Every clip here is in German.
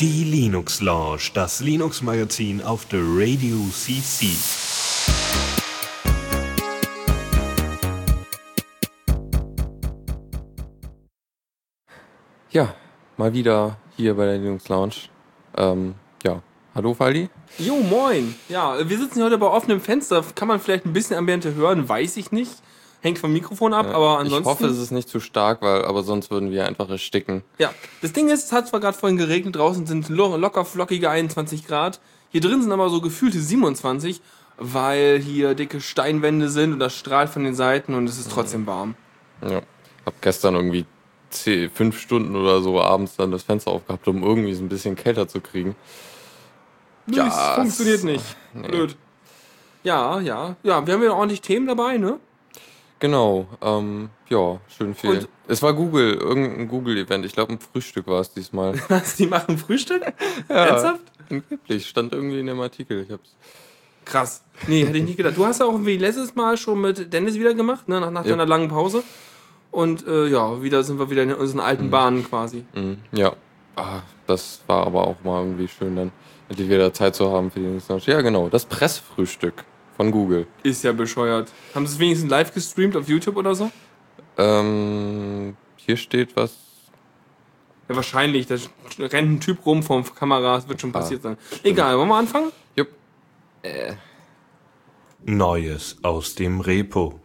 Die Linux Lounge, das Linux Magazin auf der Radio CC. Ja, mal wieder hier bei der Linux Lounge. Ähm, ja, hallo Faldi. Jo, moin. Ja, wir sitzen heute bei offenem Fenster. Kann man vielleicht ein bisschen Ambiente hören, weiß ich nicht. Hängt vom Mikrofon ab, aber ansonsten. Ich hoffe, es ist nicht zu stark, weil aber sonst würden wir einfach ersticken. Ja, das Ding ist, es hat zwar gerade vorhin geregnet, draußen sind lo locker flockige 21 Grad. Hier drin sind aber so gefühlte 27, weil hier dicke Steinwände sind und das strahlt von den Seiten und es ist trotzdem warm. Ja, hab gestern irgendwie zehn, fünf Stunden oder so abends dann das Fenster aufgehabt, um irgendwie so ein bisschen kälter zu kriegen. Ja, das funktioniert nicht. Nee. Blöd. Ja, ja, ja, wir haben ja ordentlich Themen dabei, ne? Genau, ähm, ja, schön viel. Und es war Google, irgendein Google-Event. Ich glaube, ein Frühstück war es diesmal. Was, die machen Frühstück? ja, Ernsthaft? Angeblich, stand irgendwie in dem Artikel. Ich hab's Krass. Nee, hätte ich nicht gedacht. Du hast ja auch wie letztes Mal schon mit Dennis wieder gemacht, ne, nach, nach ja. deiner langen Pause. Und äh, ja, wieder sind wir wieder in unseren alten mhm. Bahnen quasi. Mhm. Ja. Ah, das war aber auch mal irgendwie schön, dann endlich wieder Zeit zu haben für die nächste Ja, genau, das Pressfrühstück von Google. Ist ja bescheuert. Haben sie es wenigstens live gestreamt auf YouTube oder so? Ähm, hier steht was. Ja, wahrscheinlich. Da rennt ein Typ rum vom Kamera. Das wird schon ah, passiert sein. Egal, wollen wir anfangen? Jupp. Äh. Neues aus dem Repo.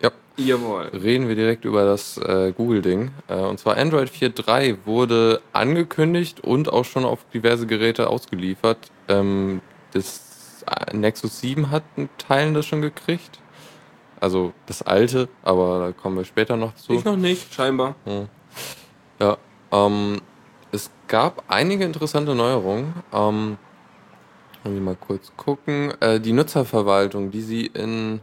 Ja. Jawohl. Reden wir direkt über das äh, Google-Ding. Äh, und zwar Android 4.3 wurde angekündigt und auch schon auf diverse Geräte ausgeliefert. Ähm, das Nexus 7 hat einen Teilen das schon gekriegt. Also das alte, aber da kommen wir später noch zu. Ich noch nicht, scheinbar. Hm. Ja, ähm, es gab einige interessante Neuerungen. Ähm, wir mal kurz gucken. Äh, die Nutzerverwaltung, die sie in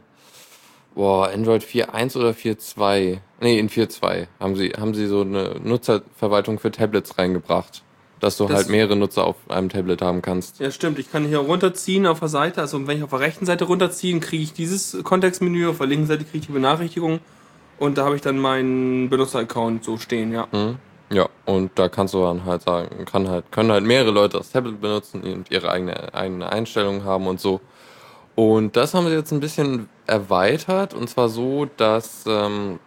boah, Android 4.1 oder 4.2, nee, in 4.2 haben sie, haben sie so eine Nutzerverwaltung für Tablets reingebracht dass du das halt mehrere Nutzer auf einem Tablet haben kannst. Ja, stimmt. Ich kann hier runterziehen auf der Seite. Also wenn ich auf der rechten Seite runterziehe, kriege ich dieses Kontextmenü, auf der linken Seite kriege ich die Benachrichtigung und da habe ich dann meinen Benutzer-Account so stehen, ja. Mhm. Ja, und da kannst du dann halt sagen, kann halt, können halt mehrere Leute das Tablet benutzen und ihre eigene, eigene Einstellungen haben und so. Und das haben sie jetzt ein bisschen erweitert und zwar so, dass ähm,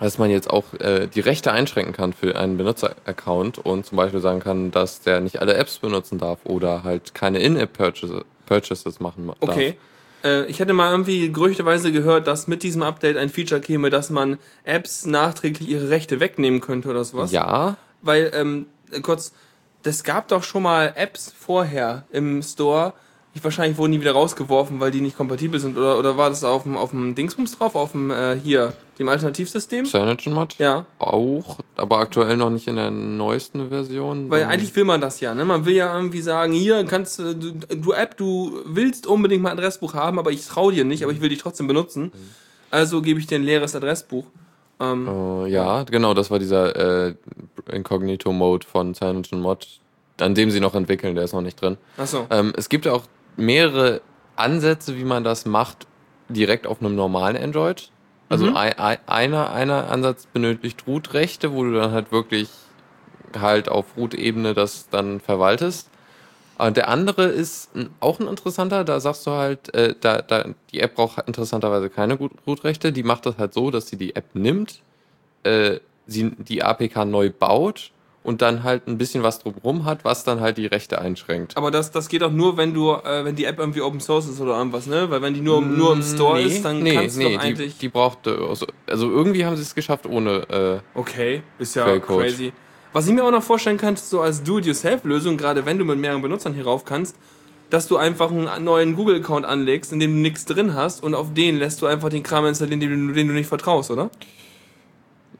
dass man jetzt auch äh, die Rechte einschränken kann für einen Benutzer-Account und zum Beispiel sagen kann, dass der nicht alle Apps benutzen darf oder halt keine In-App-Purchases machen darf. Okay. Äh, ich hätte mal irgendwie gerüchteweise gehört, dass mit diesem Update ein Feature käme, dass man Apps nachträglich ihre Rechte wegnehmen könnte oder sowas. Ja. Weil, ähm, kurz, das gab doch schon mal Apps vorher im Store, wahrscheinlich wurden die wieder rausgeworfen, weil die nicht kompatibel sind. Oder, oder war das auf dem, auf dem Dingsbums drauf? Auf dem, äh, hier, dem Alternativsystem? CyanogenMod? Ja. Auch, aber aktuell noch nicht in der neuesten Version. Weil eigentlich will man das ja, ne? Man will ja irgendwie sagen, hier kannst du, du App, du willst unbedingt mal ein Adressbuch haben, aber ich trau dir nicht, aber ich will dich trotzdem benutzen. Also gebe ich dir ein leeres Adressbuch. Ähm, uh, ja, genau, das war dieser äh, Incognito-Mode von CyanogenMod, an dem sie noch entwickeln, der ist noch nicht drin. Ach so. Ähm, es gibt ja auch mehrere Ansätze, wie man das macht, direkt auf einem normalen Android. Also mhm. ein, einer, einer Ansatz benötigt Root-Rechte, wo du dann halt wirklich halt auf Root-Ebene das dann verwaltest. Und der andere ist auch ein interessanter, da sagst du halt, äh, da, da, die App braucht interessanterweise keine Root-Rechte, die macht das halt so, dass sie die App nimmt, äh, sie die APK neu baut und dann halt ein bisschen was drumherum hat, was dann halt die Rechte einschränkt. Aber das, das geht auch nur, wenn du, äh, wenn die App irgendwie Open Source ist oder irgendwas, ne? Weil wenn die nur, nur im Store nee, ist, dann nee, kannst nee, du eigentlich. Die, die braucht, also, also irgendwie haben sie es geschafft ohne. Äh, okay, ist ja crazy. Was ich mir auch noch vorstellen kann, so als Do-it-yourself-Lösung, gerade wenn du mit mehreren Benutzern hier rauf kannst, dass du einfach einen neuen Google-Account anlegst, in dem du nichts drin hast und auf den lässt du einfach den Kram installieren, den du, den du nicht vertraust, oder?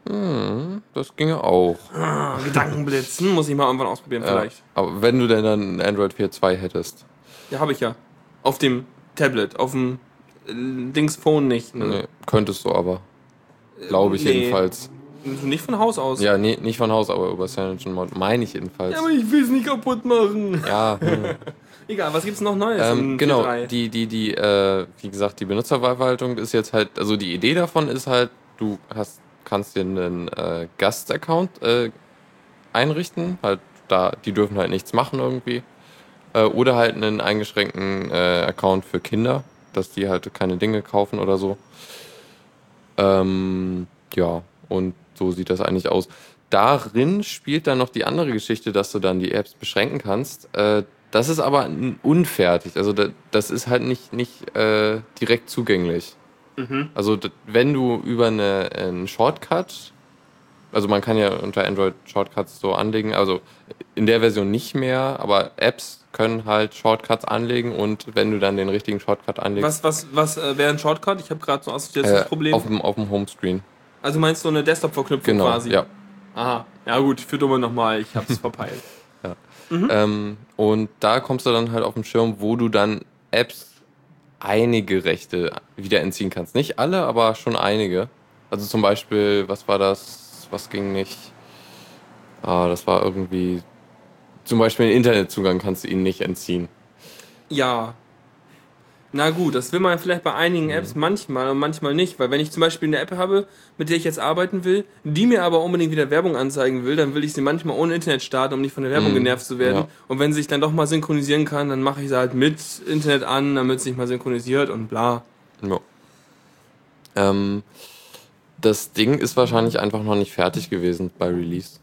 Hm, das ginge auch. Ah, Gedankenblitzen muss ich mal irgendwann ausprobieren, ja, vielleicht. Aber wenn du denn dann Android 4.2 hättest. Ja, habe ich ja. Auf dem Tablet, auf dem äh, Dings Phone nicht. Ne? Nee, könntest du aber. Glaube ich nee. jedenfalls. Nicht von Haus aus. Ja, nee, nicht von Haus, aber über CyanogenMod meine ich jedenfalls. Ja, aber ich will es nicht kaputt machen. Ja. Hm. Egal, was gibt's noch Neues? Ähm, genau, die, die, die, äh, wie gesagt, die Benutzerverwaltung ist jetzt halt, also die Idee davon ist halt, du hast kannst dir einen äh, Gast-Account äh, einrichten. Halt da, die dürfen halt nichts machen irgendwie. Äh, oder halt einen eingeschränkten äh, Account für Kinder, dass die halt keine Dinge kaufen oder so. Ähm, ja, und so sieht das eigentlich aus. Darin spielt dann noch die andere Geschichte, dass du dann die Apps beschränken kannst. Äh, das ist aber unfertig. Also das ist halt nicht, nicht äh, direkt zugänglich. Mhm. Also wenn du über eine, einen Shortcut, also man kann ja unter Android Shortcuts so anlegen, also in der Version nicht mehr, aber Apps können halt Shortcuts anlegen und wenn du dann den richtigen Shortcut anlegst. Was, was, was äh, wäre ein Shortcut? Ich habe gerade so assoziiertes äh, Problem. Auf dem, auf dem Homescreen. Also meinst du eine Desktop-Verknüpfung genau, quasi? Ja. Aha. Ja gut, für Dumme nochmal, ich hab's verpeilt. ja. Mhm. Ähm, und da kommst du dann halt auf den Schirm, wo du dann Apps einige Rechte wieder entziehen kannst. Nicht alle, aber schon einige. Also zum Beispiel, was war das? Was ging nicht? Ah, das war irgendwie. Zum Beispiel den Internetzugang kannst du ihnen nicht entziehen. Ja, na gut, das will man vielleicht bei einigen Apps mhm. manchmal und manchmal nicht, weil wenn ich zum Beispiel eine App habe, mit der ich jetzt arbeiten will, die mir aber unbedingt wieder Werbung anzeigen will, dann will ich sie manchmal ohne Internet starten, um nicht von der Werbung mhm. genervt zu werden. Ja. Und wenn sie sich dann doch mal synchronisieren kann, dann mache ich sie halt mit Internet an, damit es sich mal synchronisiert und bla. Ja. Ähm, das Ding ist wahrscheinlich einfach noch nicht fertig gewesen bei Release.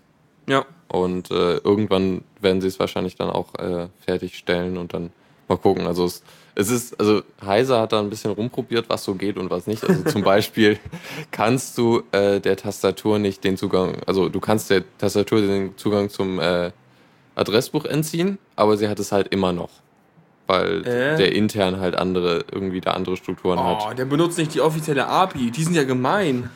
Ja. Und äh, irgendwann werden sie es wahrscheinlich dann auch äh, fertigstellen und dann mal gucken. Also es es ist, also Heiser hat da ein bisschen rumprobiert, was so geht und was nicht. Also zum Beispiel kannst du äh, der Tastatur nicht den Zugang, also du kannst der Tastatur den Zugang zum äh, Adressbuch entziehen, aber sie hat es halt immer noch. Weil äh? der intern halt andere, irgendwie da andere Strukturen oh, hat. Oh, der benutzt nicht die offizielle API, die sind ja gemein.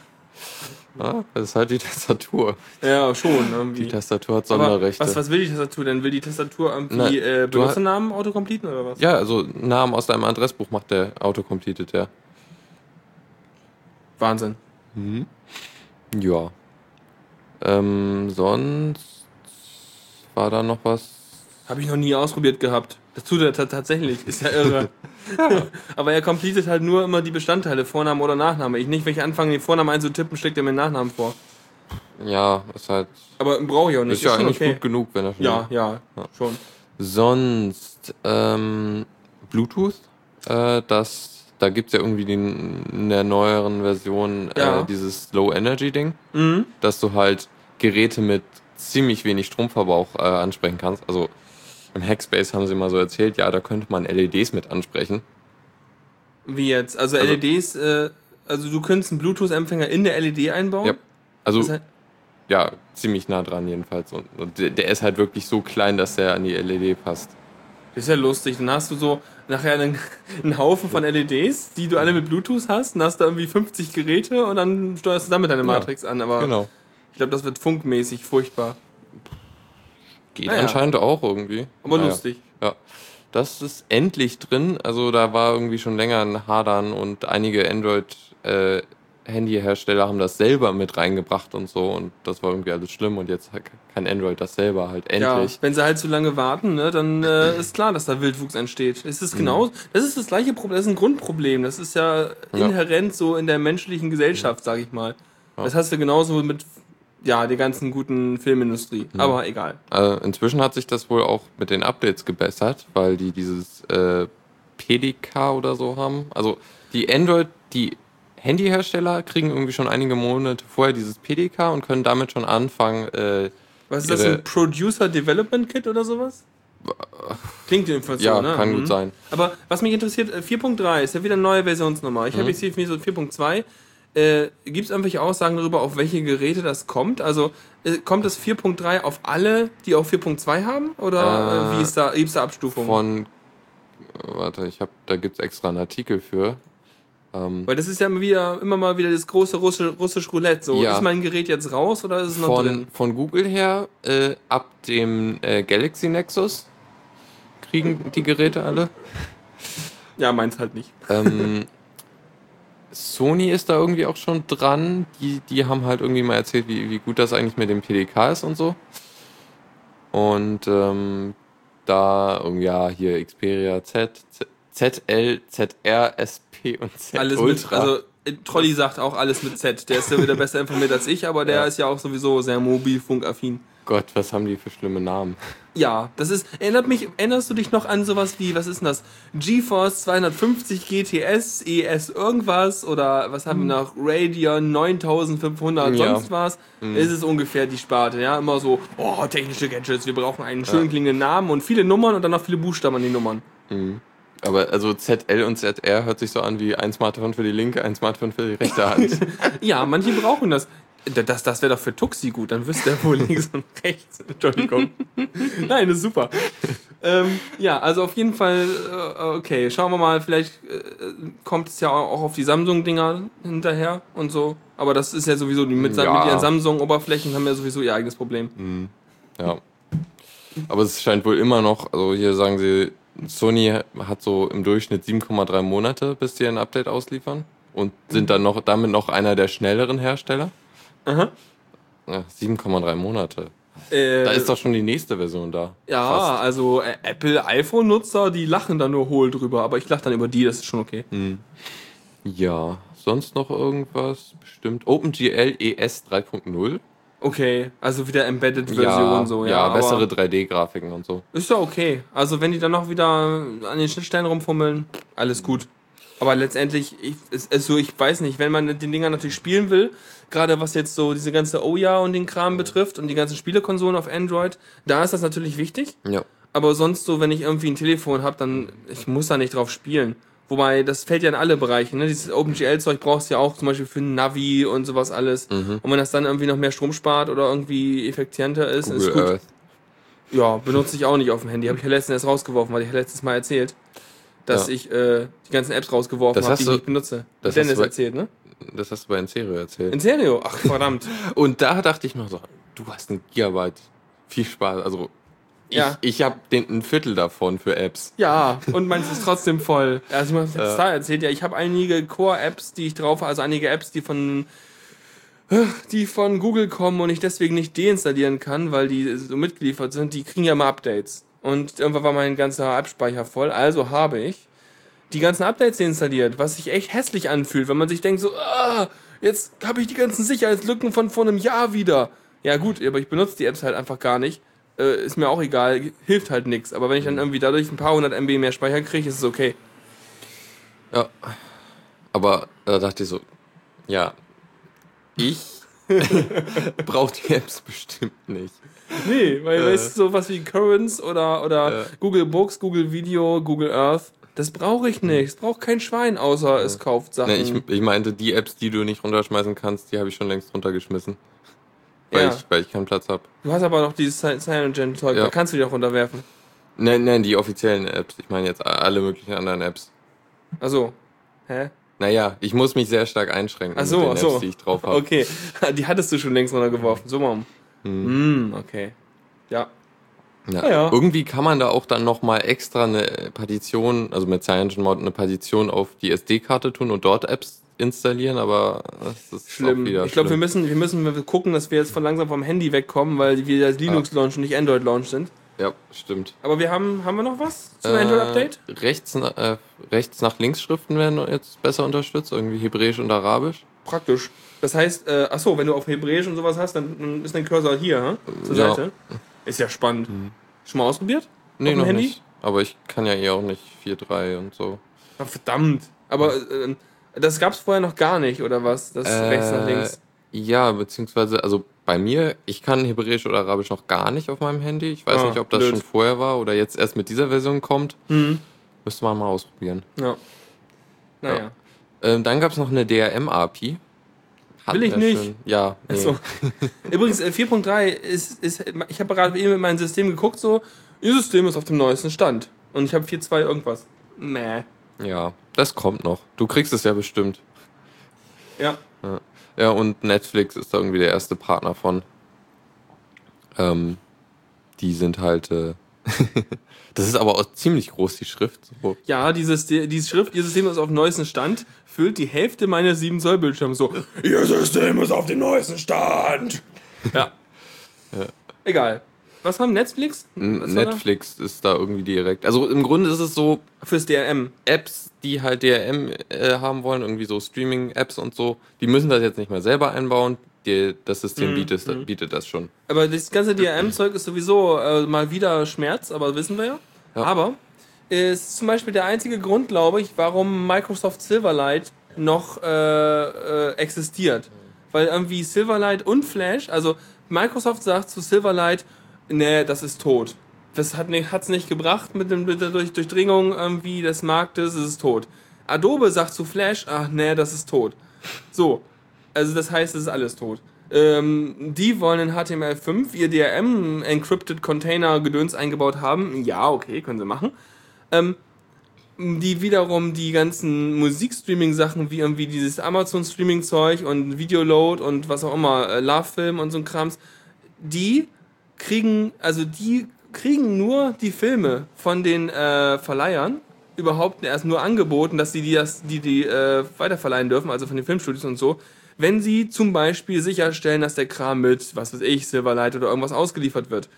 Ja, das ist halt die Tastatur. Ja, schon. Irgendwie. Die Tastatur hat Sonderrechte. was, was will die Tastatur denn? Will die Tastatur irgendwie Na, äh, Benutzernamen autocompleten oder was? Ja, also Namen aus deinem Adressbuch macht der autocompletet, ja. Wahnsinn. Mhm. Ja. Ähm, sonst war da noch was? Habe ich noch nie ausprobiert gehabt. Das tut er tatsächlich. Ist ja irre. Aber er completet halt nur immer die Bestandteile, Vorname oder Nachname. Ich nicht, wenn ich anfange, den Vornamen einzutippen, schlägt er mir den Nachnamen vor. Ja, ist halt. Aber brauche ich auch nicht. Ist, ist ja eigentlich okay. gut genug, wenn er schon. Ja, ja, ja, schon. Sonst, ähm, Bluetooth, äh, das, da gibt es ja irgendwie den, in der neueren Version äh, ja. dieses Low-Energy-Ding, mhm. dass du halt Geräte mit ziemlich wenig Stromverbrauch äh, ansprechen kannst. Also im Hackspace haben sie mal so erzählt, ja, da könnte man LEDs mit ansprechen. Wie jetzt? Also, also LEDs, äh, also du könntest einen Bluetooth-Empfänger in der LED einbauen? Ja. Also, das heißt, ja, ziemlich nah dran jedenfalls. Und, und der ist halt wirklich so klein, dass der an die LED passt. Das ist ja lustig. Dann hast du so nachher einen, einen Haufen von LEDs, die du alle mit Bluetooth hast. Dann hast du irgendwie 50 Geräte und dann steuerst du damit deine Matrix ja, an. Aber genau. ich glaube, das wird funkmäßig furchtbar. Geht naja. anscheinend auch irgendwie. Aber naja. lustig. Ja. Das ist endlich drin. Also da war irgendwie schon länger ein Hadern und einige Android äh, Handyhersteller haben das selber mit reingebracht und so und das war irgendwie alles schlimm und jetzt kann Android das selber halt endlich. Ja, wenn sie halt zu lange warten, ne, dann äh, ist klar, dass da Wildwuchs entsteht. Es ist genau, mhm. das ist das gleiche Problem, das ist ein Grundproblem. Das ist ja inhärent ja. so in der menschlichen Gesellschaft, sag ich mal. Ja. Das hast du genauso mit ja, die ganzen guten Filmindustrie. Mhm. Aber egal. Also inzwischen hat sich das wohl auch mit den Updates gebessert, weil die dieses äh, PDK oder so haben. Also die Android, die Handyhersteller kriegen irgendwie schon einige Monate vorher dieses PDK und können damit schon anfangen. Äh, Was ist das, ein Producer Development Kit oder sowas? Klingt jedenfalls ja, so, ne? Ja, kann mhm. gut sein. Aber was mich interessiert, 4.3 äh, ist ja wieder eine neue Versionsnummer. Ich mhm. habe jetzt hier so 4.2. Äh, Gibt es irgendwelche Aussagen darüber, auf welche Geräte das kommt? Also äh, kommt das 4.3 auf alle, die auch 4.2 haben? Oder äh, wie ist da, gibt es da Abstufungen? Von, warte, ich habe, da gibt es extra einen Artikel für. Ähm, Weil das ist ja immer, wieder, immer mal wieder das große russische, russisch Roulette. So, ja. ist mein Gerät jetzt raus oder ist es noch von, drin? Von Google her, äh, ab dem äh, Galaxy Nexus kriegen die Geräte alle. Ja, meins halt nicht. Ähm, Sony ist da irgendwie auch schon dran. Die, die haben halt irgendwie mal erzählt, wie, wie gut das eigentlich mit dem PDK ist und so. Und ähm, da, ja, hier Xperia Z, ZL, ZR, SP und Z Alles Ultra. Mit, also Trolli sagt auch alles mit Z. Der ist ja wieder besser informiert als ich, aber der ja. ist ja auch sowieso sehr mobilfunkaffin. Gott, was haben die für schlimme Namen? Ja, das ist, erinnert mich, erinnerst du dich noch an sowas wie, was ist denn das? GeForce 250 GTS, ES irgendwas oder was haben wir noch? Radeon 9500, ja. sonst was? Mhm. Es ist ungefähr die Sparte, ja, immer so, oh, technische Gadgets, wir brauchen einen schön klingenden Namen und viele Nummern und dann noch viele Buchstaben an den Nummern. Mhm. Aber also ZL und ZR hört sich so an wie ein Smartphone für die linke, ein Smartphone für die rechte Hand. ja, manche brauchen das. Das, das wäre doch für Tuxi gut, dann wüsste er wohl links und rechts. Entschuldigung. Nein, das ist super. Ähm, ja, also auf jeden Fall, äh, okay, schauen wir mal, vielleicht äh, kommt es ja auch auf die Samsung-Dinger hinterher und so. Aber das ist ja sowieso, die mit, ja. mit ihren Samsung-Oberflächen haben ja sowieso ihr eigenes Problem. Mhm. Ja. Aber es scheint wohl immer noch, also hier sagen sie, Sony hat so im Durchschnitt 7,3 Monate, bis die ein Update ausliefern und sind dann noch damit noch einer der schnelleren Hersteller. Aha. Ja, 7,3 Monate. Äh, da ist doch schon die nächste Version da. Ja, fast. also äh, Apple iPhone-Nutzer, die lachen da nur hohl drüber, aber ich lache dann über die, das ist schon okay. Hm. Ja, sonst noch irgendwas? Bestimmt. OpenGL ES 3.0. Okay, also wieder Embedded-Version ja, so, ja. Ja, bessere 3D-Grafiken und so. Ist ja okay. Also wenn die dann noch wieder an den Schnittstellen rumfummeln, alles gut. Aber letztendlich, ich, also ich weiß nicht, wenn man den Dinger natürlich spielen will, gerade was jetzt so diese ganze Oya und den Kram betrifft und die ganzen Spielekonsolen auf Android, da ist das natürlich wichtig. Ja. Aber sonst so, wenn ich irgendwie ein Telefon habe, dann ich muss da nicht drauf spielen. Wobei, das fällt ja in alle Bereiche. Ne? Dieses OpenGL-Zeug brauchst du ja auch zum Beispiel für Navi und sowas alles. Mhm. Und wenn das dann irgendwie noch mehr Strom spart oder irgendwie effizienter ist, Google ist gut. Earth. Ja, benutze ich auch nicht auf dem Handy. Habe ich ja letztens erst rausgeworfen, weil ich ja letztes Mal erzählt, dass ja. ich äh, die ganzen Apps rausgeworfen habe, die ich nicht benutze. Das Dennis bei, erzählt, ne? Das hast du bei Inserio erzählt. Inserio? Ach, verdammt. und da dachte ich noch so, du hast ein Gigabyte. Viel Spaß. Also ja. Ich, ich habe ein Viertel davon für Apps. Ja, und meins ist trotzdem voll. Also ich habe da erzählt, ja, ich habe einige Core-Apps, die ich drauf habe, also einige Apps, die von die von Google kommen und ich deswegen nicht deinstallieren kann, weil die so mitgeliefert sind, die kriegen ja mal Updates. Und irgendwann war mein ganzer App-Speicher voll, also habe ich die ganzen Updates deinstalliert, was sich echt hässlich anfühlt, wenn man sich denkt so, ah, jetzt habe ich die ganzen Sicherheitslücken von vor einem Jahr wieder. Ja gut, aber ich benutze die Apps halt einfach gar nicht äh, ist mir auch egal, hilft halt nichts. Aber wenn ich dann irgendwie dadurch ein paar hundert MB mehr Speicher kriege, ist es okay. Ja. Aber da dachte ich so, ja, ich brauche die Apps bestimmt nicht. Nee, weil äh, weißt du, sowas wie Currents oder, oder äh, Google Books, Google Video, Google Earth, das brauche ich nicht. Es braucht kein Schwein, außer es kauft Sachen. Nee, ich, ich meinte, die Apps, die du nicht runterschmeißen kannst, die habe ich schon längst runtergeschmissen. Weil, ja. ich, weil ich keinen Platz habe. Du hast aber noch dieses CyanogenZeug, ja. da kannst du die auch runterwerfen. Nein, nein, die offiziellen Apps. Ich meine jetzt alle möglichen anderen Apps. Achso. Hä? Naja, ich muss mich sehr stark einschränken ach so, mit den ach so. Apps, die ich drauf habe. Okay, die hattest du schon längst runtergeworfen. So, Mom. Hm. Mm, okay. Ja. Ja. Ah, ja. Irgendwie kann man da auch dann nochmal extra eine Partition, also mit CyanogenMod eine Partition auf die SD-Karte tun und dort Apps installieren, aber das ist schlimm. ich glaube, wir müssen, wir müssen gucken, dass wir jetzt von langsam vom Handy wegkommen, weil wir das Linux ja. Launch und nicht Android Launch sind. Ja, stimmt. Aber wir haben, haben wir noch was zum äh, Android-Update? Rechts, äh, rechts nach links Schriften werden jetzt besser unterstützt, irgendwie Hebräisch und Arabisch. Praktisch. Das heißt, äh, achso, wenn du auf Hebräisch und sowas hast, dann, dann ist dein Cursor hier, hm? zur ja. Seite. Ist ja spannend. Mhm. Schon mal ausprobiert? Nee, noch Handy? nicht. Aber ich kann ja eh auch nicht 4.3 und so. Ach, verdammt. Aber äh, das gab es vorher noch gar nicht, oder was? Das äh, rechts nach links? Ja, beziehungsweise, also bei mir, ich kann Hebräisch oder Arabisch noch gar nicht auf meinem Handy. Ich weiß ah, nicht, ob das blöd. schon vorher war oder jetzt erst mit dieser Version kommt. Mhm. Müsste man mal ausprobieren. Ja. Naja. Ja. Ähm, dann gab es noch eine DRM-API. Will ich nicht. Schön. Ja. Nee. So. Übrigens, 4.3 äh, ist, ist, ich habe gerade eben in meinem System geguckt, so, ihr System ist auf dem neuesten Stand. Und ich habe 4.2 irgendwas. Mäh. Ja, das kommt noch. Du kriegst es ja bestimmt. Ja. Ja, ja und Netflix ist da irgendwie der erste Partner von. Ähm, die sind halt. Äh das ist aber auch ziemlich groß, die Schrift. So. Ja, dieses, dieses Schrift, ihr System ist auf dem neuesten Stand, füllt die Hälfte meines 7 Zoll Bildschirms so. Ihr System ist auf dem neuesten Stand. Ja. ja. Egal. Was haben Netflix? Was Netflix ist da irgendwie direkt. Also im Grunde ist es so. Fürs DRM. Apps, die halt DRM äh, haben wollen, irgendwie so Streaming-Apps und so, die müssen das jetzt nicht mehr selber einbauen. Die, das System mhm. bietet, mhm. bietet das schon. Aber das ganze DRM-Zeug ist sowieso äh, mal wieder Schmerz, aber wissen wir ja. ja. Aber ist zum Beispiel der einzige Grund, glaube ich, warum Microsoft Silverlight noch äh, äh, existiert. Weil irgendwie Silverlight und Flash, also Microsoft sagt zu Silverlight, nee, das ist tot. Das hat es nicht gebracht mit, dem, mit der Durchdringung irgendwie des Marktes, es ist tot. Adobe sagt zu Flash, ach nee, das ist tot. So, also das heißt, es ist alles tot. Ähm, die wollen in HTML5 ihr DRM Encrypted Container Gedöns eingebaut haben. Ja, okay, können sie machen. Ähm, die wiederum die ganzen Musikstreaming-Sachen wie irgendwie dieses Amazon-Streaming-Zeug und Videoload und was auch immer, äh, Love-Film und so ein Krams, die kriegen, also die kriegen nur die Filme von den äh, Verleihern überhaupt erst nur angeboten, dass sie die, das, die, die äh, weiterverleihen dürfen, also von den Filmstudios und so, wenn sie zum Beispiel sicherstellen, dass der Kram mit, was weiß ich, Silverlight oder irgendwas ausgeliefert wird.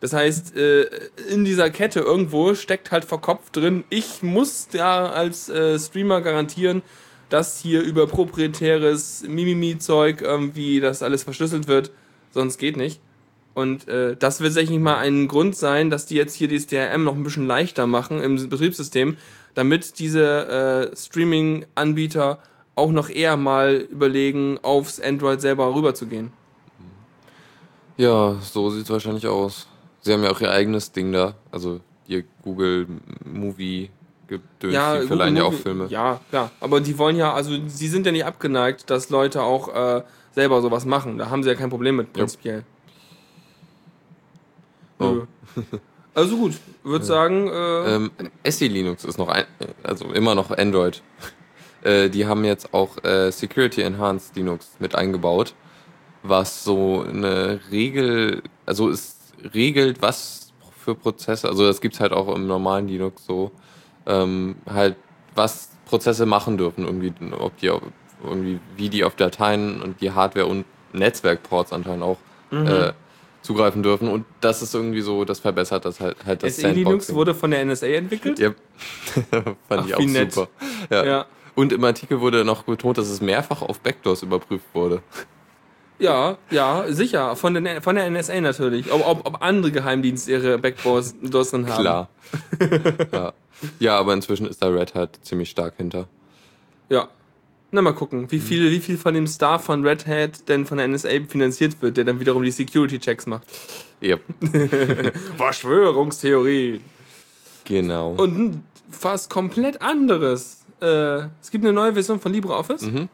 Das heißt, äh, in dieser Kette irgendwo steckt halt verkopft drin, ich muss da als äh, Streamer garantieren, dass hier über proprietäres Mimimi-Zeug irgendwie das alles verschlüsselt wird, sonst geht nicht. Und äh, das wird sicherlich mal ein Grund sein, dass die jetzt hier das DRM noch ein bisschen leichter machen im Betriebssystem, damit diese äh, Streaming-Anbieter auch noch eher mal überlegen, aufs Android selber rüberzugehen. Ja, so sieht es wahrscheinlich aus. Sie haben ja auch ihr eigenes Ding da. Also ihr Google Movie gedöns, ja, die verleihen ja auch Filme. Ja, klar. Aber die wollen ja, also sie sind ja nicht abgeneigt, dass Leute auch äh, selber sowas machen. Da haben sie ja kein Problem mit, prinzipiell. Oh. Also gut, würde ja. sagen. Äh ähm, SE Linux ist noch ein, also immer noch Android. Äh, die haben jetzt auch äh, Security Enhanced Linux mit eingebaut, was so eine Regel, also ist regelt, was für Prozesse, also das gibt es halt auch im normalen Linux so, ähm, halt, was Prozesse machen dürfen, irgendwie, ob die irgendwie, wie die auf Dateien und die Hardware und Netzwerkports anscheinend auch mhm. äh, zugreifen dürfen. Und das ist irgendwie so, das verbessert das halt, halt das SE Linux wurde von der NSA entwickelt? Ja, fand Ach, ich auch super. Ja. ja. Und im Artikel wurde noch betont, dass es mehrfach auf Backdoors überprüft wurde. Ja, ja, sicher. Von der, von der NSA natürlich. Ob, ob, ob andere Geheimdienste ihre Backdoors drin haben. Klar. ja. ja, aber inzwischen ist da Red Hat ziemlich stark hinter. Ja. Na, mal gucken, wie viel, wie viel von dem Star von Red Hat denn von der NSA finanziert wird, der dann wiederum die Security-Checks macht. Yep. Verschwörungstheorie. Genau. Und fast komplett anderes. Äh, es gibt eine neue Version von LibreOffice. Mhm.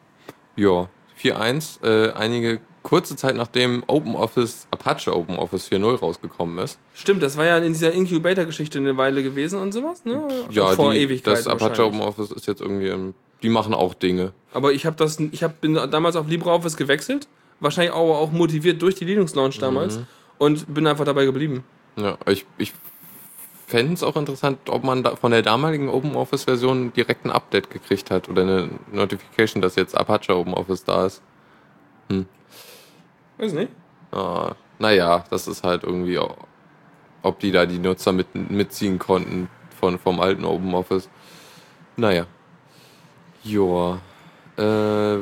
Ja, 4.1. Äh, einige kurze Zeit nachdem OpenOffice, Apache OpenOffice 4.0 rausgekommen ist. Stimmt, das war ja in dieser Incubator-Geschichte eine Weile gewesen und sowas, ne? Ja, vor die, Ewigkeit. Das Apache OpenOffice ist jetzt irgendwie, im, die machen auch Dinge. Aber ich habe das, ich hab, bin damals auf LibreOffice gewechselt, wahrscheinlich auch, auch motiviert durch die Linux-Launch damals mhm. und bin einfach dabei geblieben. Ja, ich, ich fände es auch interessant, ob man da von der damaligen OpenOffice-Version direkt ein Update gekriegt hat oder eine Notification, dass jetzt Apache OpenOffice da ist. Hm. Weiß nicht. Ah, naja, das ist halt irgendwie, ob die da die Nutzer mit, mitziehen konnten von, vom alten OpenOffice. Naja. Joa. Äh,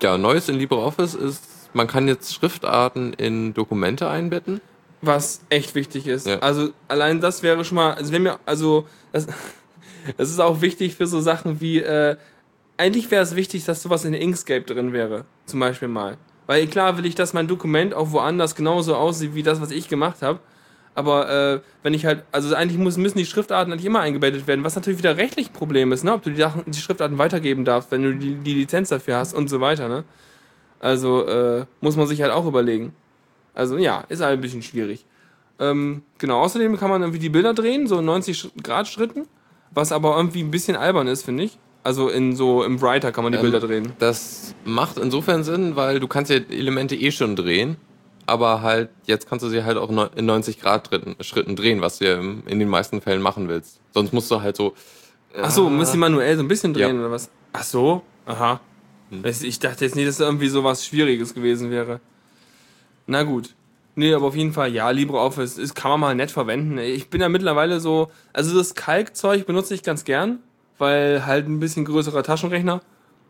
ja, Neues in LibreOffice ist, man kann jetzt Schriftarten in Dokumente einbetten. Was echt wichtig ist. Ja. Also allein das wäre schon mal, also wenn mir, also das, das ist auch wichtig für so Sachen wie, äh, eigentlich wäre es wichtig, dass sowas in Inkscape drin wäre, zum Beispiel mal. Weil klar will ich, dass mein Dokument auch woanders genauso aussieht wie das, was ich gemacht habe. Aber äh, wenn ich halt, also eigentlich muss, müssen die Schriftarten eigentlich immer eingebettet werden, was natürlich wieder rechtlich ein Problem ist, ne? Ob du die, Sachen, die Schriftarten weitergeben darfst, wenn du die, die Lizenz dafür hast und so weiter, ne? Also äh, muss man sich halt auch überlegen. Also ja, ist halt ein bisschen schwierig. Ähm, genau, außerdem kann man irgendwie die Bilder drehen, so 90 Grad Schritten, was aber irgendwie ein bisschen albern ist, finde ich. Also in so im Writer kann man die ähm, Bilder drehen. Das macht insofern Sinn, weil du kannst ja Elemente eh schon drehen, aber halt jetzt kannst du sie halt auch in 90 Grad Schritten drehen, was du ja in den meisten Fällen machen willst. Sonst musst du halt so. Ach so, musst du manuell so ein bisschen drehen ja. oder was? Ach so, aha. Hm. Ich dachte jetzt nicht, dass da irgendwie so was Schwieriges gewesen wäre. Na gut. Nee, aber auf jeden Fall, ja, LibreOffice ist, kann man mal nett verwenden. Ich bin ja mittlerweile so, also das Kalkzeug benutze ich ganz gern, weil halt ein bisschen größerer Taschenrechner.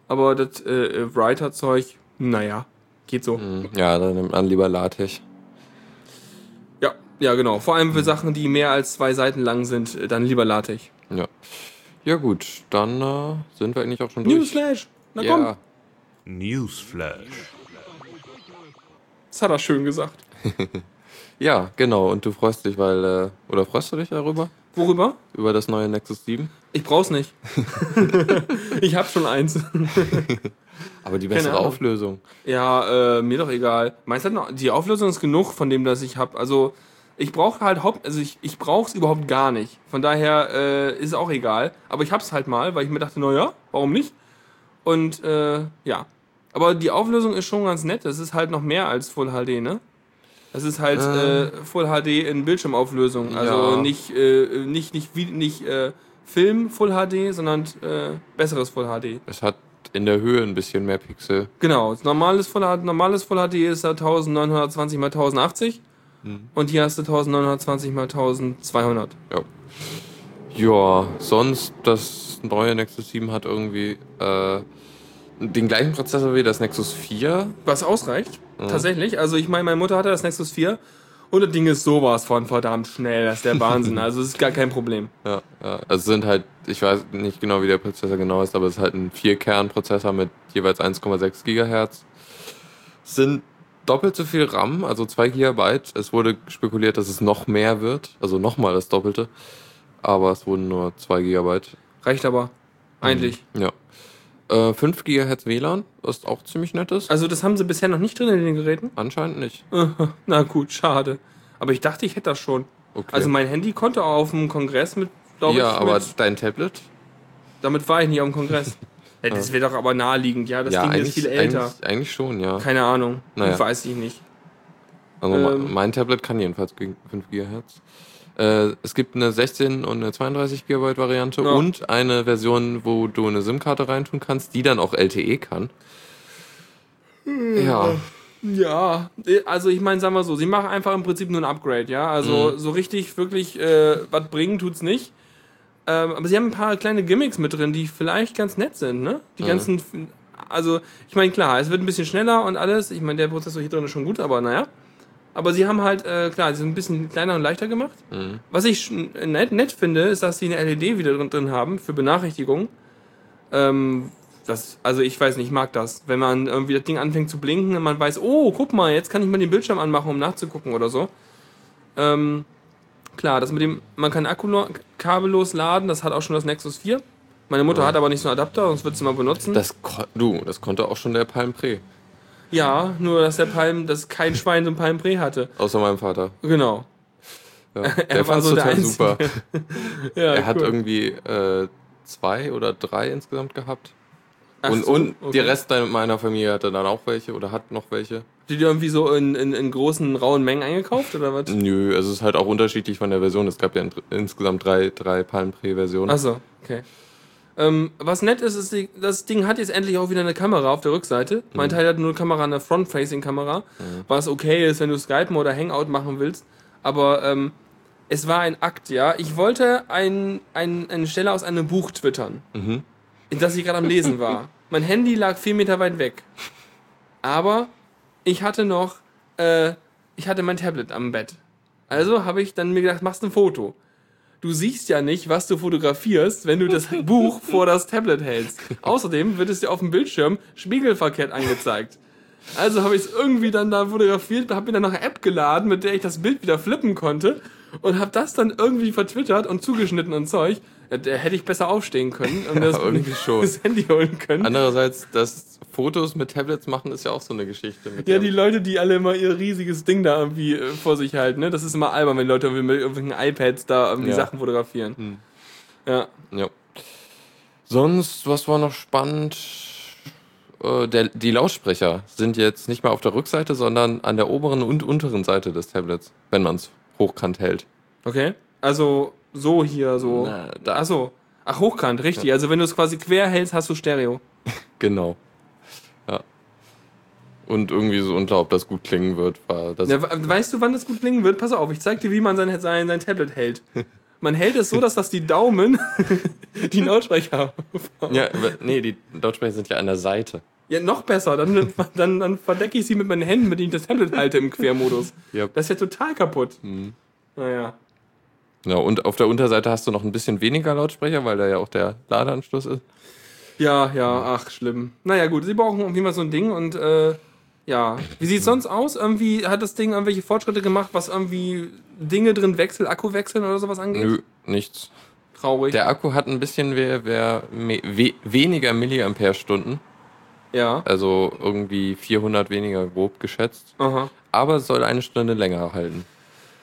Aber das äh, Writer-Zeug, naja, geht so. Hm, Ja, dann nimmt man lieber LaTeX. Ja, ja, genau. Vor allem für Sachen, die mehr als zwei Seiten lang sind, äh, dann lieber LaTeX. Ja. Ja gut, dann äh, sind wir eigentlich auch schon durch. Newsflash! Na komm, Ja, Newsflash. Das hat er schön gesagt. ja, genau. Und du freust dich, weil, äh, oder freust du dich darüber? Worüber? Über das neue Nexus 7? Ich brauch's nicht. ich hab schon eins. Aber die bessere. Auflösung. Ja, äh, mir doch egal. Meinst du, noch- die Auflösung ist genug von dem, das ich habe. Also, ich brauche halt Haupt, also ich, ich brauche es überhaupt gar nicht. Von daher äh, ist es auch egal. Aber ich hab's halt mal, weil ich mir dachte, naja, warum nicht? Und äh, ja. Aber die Auflösung ist schon ganz nett. Das ist halt noch mehr als Full HD, ne? Das ist halt Äh. äh, Full HD in Bildschirmauflösung. Also Ja. nicht, äh, nicht, nicht, wie, nicht äh, Film Full HD, sondern äh, besseres Full HD. Es hat in der Höhe ein bisschen mehr Pixel. Genau, das normales Full HD, normales Full HD ist ja 1920 x 1080 und hier hast du 1920 x 1200. Ja. Ja, sonst das neue Nexus 7 hat irgendwie äh, den gleichen Prozessor wie das Nexus 4. Was ausreicht, tatsächlich. Also ich meine, meine Mutter hatte das Nexus 4 und das Ding ist sowas von verdammt schnell, das ist der Wahnsinn. also es ist gar kein Problem. Ja, ja. Also es sind halt, ich weiß nicht genau, wie der Prozessor genau ist, aber es ist halt ein Vier-Kern-Prozessor mit jeweils 1,6 Gigahertz. Es sind doppelt so viel RAM, also 2 Gigabyte. Es wurde spekuliert, dass es noch mehr wird, also nochmal das Doppelte. Aber es wurden nur 2 Gigabyte. Reicht aber. Eigentlich. Ja. Äh, 5 Gigahertz WLAN, was auch ziemlich nett ist. Also das haben sie bisher noch nicht drin in den Geräten. Anscheinend nicht. Na gut, schade. Aber ich dachte, ich hätte das schon. Okay. Also mein Handy konnte auch auf dem Kongress mit, glaube ja, ich, aber mit, dein Tablet? damit war ich nicht auf dem Kongress. Ja, das wäre doch aber naheliegend, ja. Das ja, Ding ist viel älter. Eigentlich, eigentlich schon, ja. Keine Ahnung. Naja. Weiß ich nicht. Also Ähm. mein Tablet kann jedenfalls gegen 5 GHz. Äh, es gibt eine 16 und eine 32 GB Variante Ja. und eine Version, wo du eine SIM-Karte reintun kannst, die dann auch LTE kann. Ja, Ja, also ich meine, sagen wir so, sie machen einfach im Prinzip nur ein Upgrade, ja. Also so richtig, wirklich, äh, was bringen tut's nicht. Ähm, aber sie haben ein paar kleine Gimmicks mit drin, die vielleicht ganz nett sind, ne? Die ganzen, also ich meine, klar, es wird ein bisschen schneller und alles. Ich meine, der Prozessor hier drin ist schon gut, aber naja. Aber sie haben halt, äh, klar, sie sind ein bisschen kleiner und leichter gemacht. Was ich nett, nett finde, ist, dass sie eine LED wieder drin, drin haben für Benachrichtigungen. Ähm, das, also ich weiß nicht, ich mag das. Wenn man irgendwie das Ding anfängt zu blinken und man weiß, oh, guck mal, jetzt kann ich mal den Bildschirm anmachen, um nachzugucken oder so. Ähm, klar, das mit dem, man kann Akku lo- kabellos laden, das hat auch schon das Nexus 4. Meine Mutter hat aber nicht so einen Adapter, sonst wird sie mal benutzen. das, du, das konnte auch schon der Palm Pre, ja, nur dass der Palm, dass kein Schwein so ein Palm Pre hatte. außer meinem Vater. Genau. Ja, Er der war fand's so total super. Ja, Er hat cool. irgendwie äh, zwei oder drei insgesamt gehabt. Ach Und, so, und okay. die Rest meiner Familie hatte dann auch welche oder hat noch welche. Die die irgendwie so in, in, in großen, rauen Mengen eingekauft oder was? Nö, also es ist halt auch unterschiedlich von der Version. Es gab ja in, insgesamt drei, drei Palm Pre-Versionen. Achso, okay. Ähm, was nett ist, ist, das Ding hat jetzt endlich auch wieder eine Kamera auf der Rückseite. Mein Teil hat nur eine Kamera, eine Front-Facing-Kamera, was okay ist, wenn du Skypen oder Hangout machen willst. Aber ähm, es war ein Akt, ja. Ich wollte ein, ein, eine Stelle aus einem Buch twittern, Mhm. in das ich gerade am Lesen war. mein Handy lag vier Meter weit weg. Aber ich hatte noch, äh, ich hatte mein Tablet am Bett. Also habe ich dann mir gedacht, machst ein Foto du siehst ja nicht, was du fotografierst, wenn du das Buch vor das Tablet hältst. Außerdem wird es dir auf dem Bildschirm spiegelverkehrt angezeigt. Also habe ich es irgendwie dann da fotografiert, habe mir dann noch eine App geladen, mit der ich das Bild wieder flippen konnte und habe das dann irgendwie vertwittert und zugeschnitten und Zeug. Ja, Da hätte ich besser aufstehen können und das, schon. das Handy holen können. Andererseits, das Fotos mit Tablets machen ist ja auch so eine Geschichte. Ja, die Leute, die alle immer ihr riesiges Ding da irgendwie äh, vor sich halten, ne? Das ist immer albern, wenn Leute mit irgendwelchen iPads da irgendwie Ja. Sachen fotografieren. Ja. Ja. Sonst, was war noch spannend? Äh, Der, die Lautsprecher sind jetzt nicht mehr auf der Rückseite, sondern an der oberen und unteren Seite des Tablets, wenn man es hochkant hält. Okay. Also so hier, so. Na, da- Ach so. Ach, hochkant, richtig. Also wenn du es quasi quer hältst, hast du Stereo. Genau. Ja. Und irgendwie so unklar, ob das gut klingen wird. War das ja, weißt du, wann das gut klingen wird? Pass auf, ich zeig dir, wie man sein, sein, sein Tablet hält. Man hält es so, dass das die Daumen die Lautsprecher haben. Ja, nee, die Lautsprecher sind ja an der Seite. Ja, noch besser. Dann, dann, dann verdecke ich sie mit meinen Händen, mit denen ich das Tablet halte im Quermodus. Yep. Das ist ja total kaputt. Mhm. Naja. Ja, und auf der Unterseite hast du noch ein bisschen weniger Lautsprecher, weil da ja auch der Ladeanschluss ist. Ja, ja, ach, schlimm. Naja, gut, sie brauchen irgendwie mal so ein Ding und äh, ja. Wie sieht es sonst aus? Irgendwie hat das Ding irgendwelche Fortschritte gemacht, was irgendwie Dinge drin wechselt, Akku wechseln oder sowas angeht? Nö, nichts. Traurig. Der Akku hat ein bisschen we we we weniger Milliampere-Stunden. Ja. Also irgendwie 400 weniger grob geschätzt. Aha. Aber soll eine Stunde länger halten.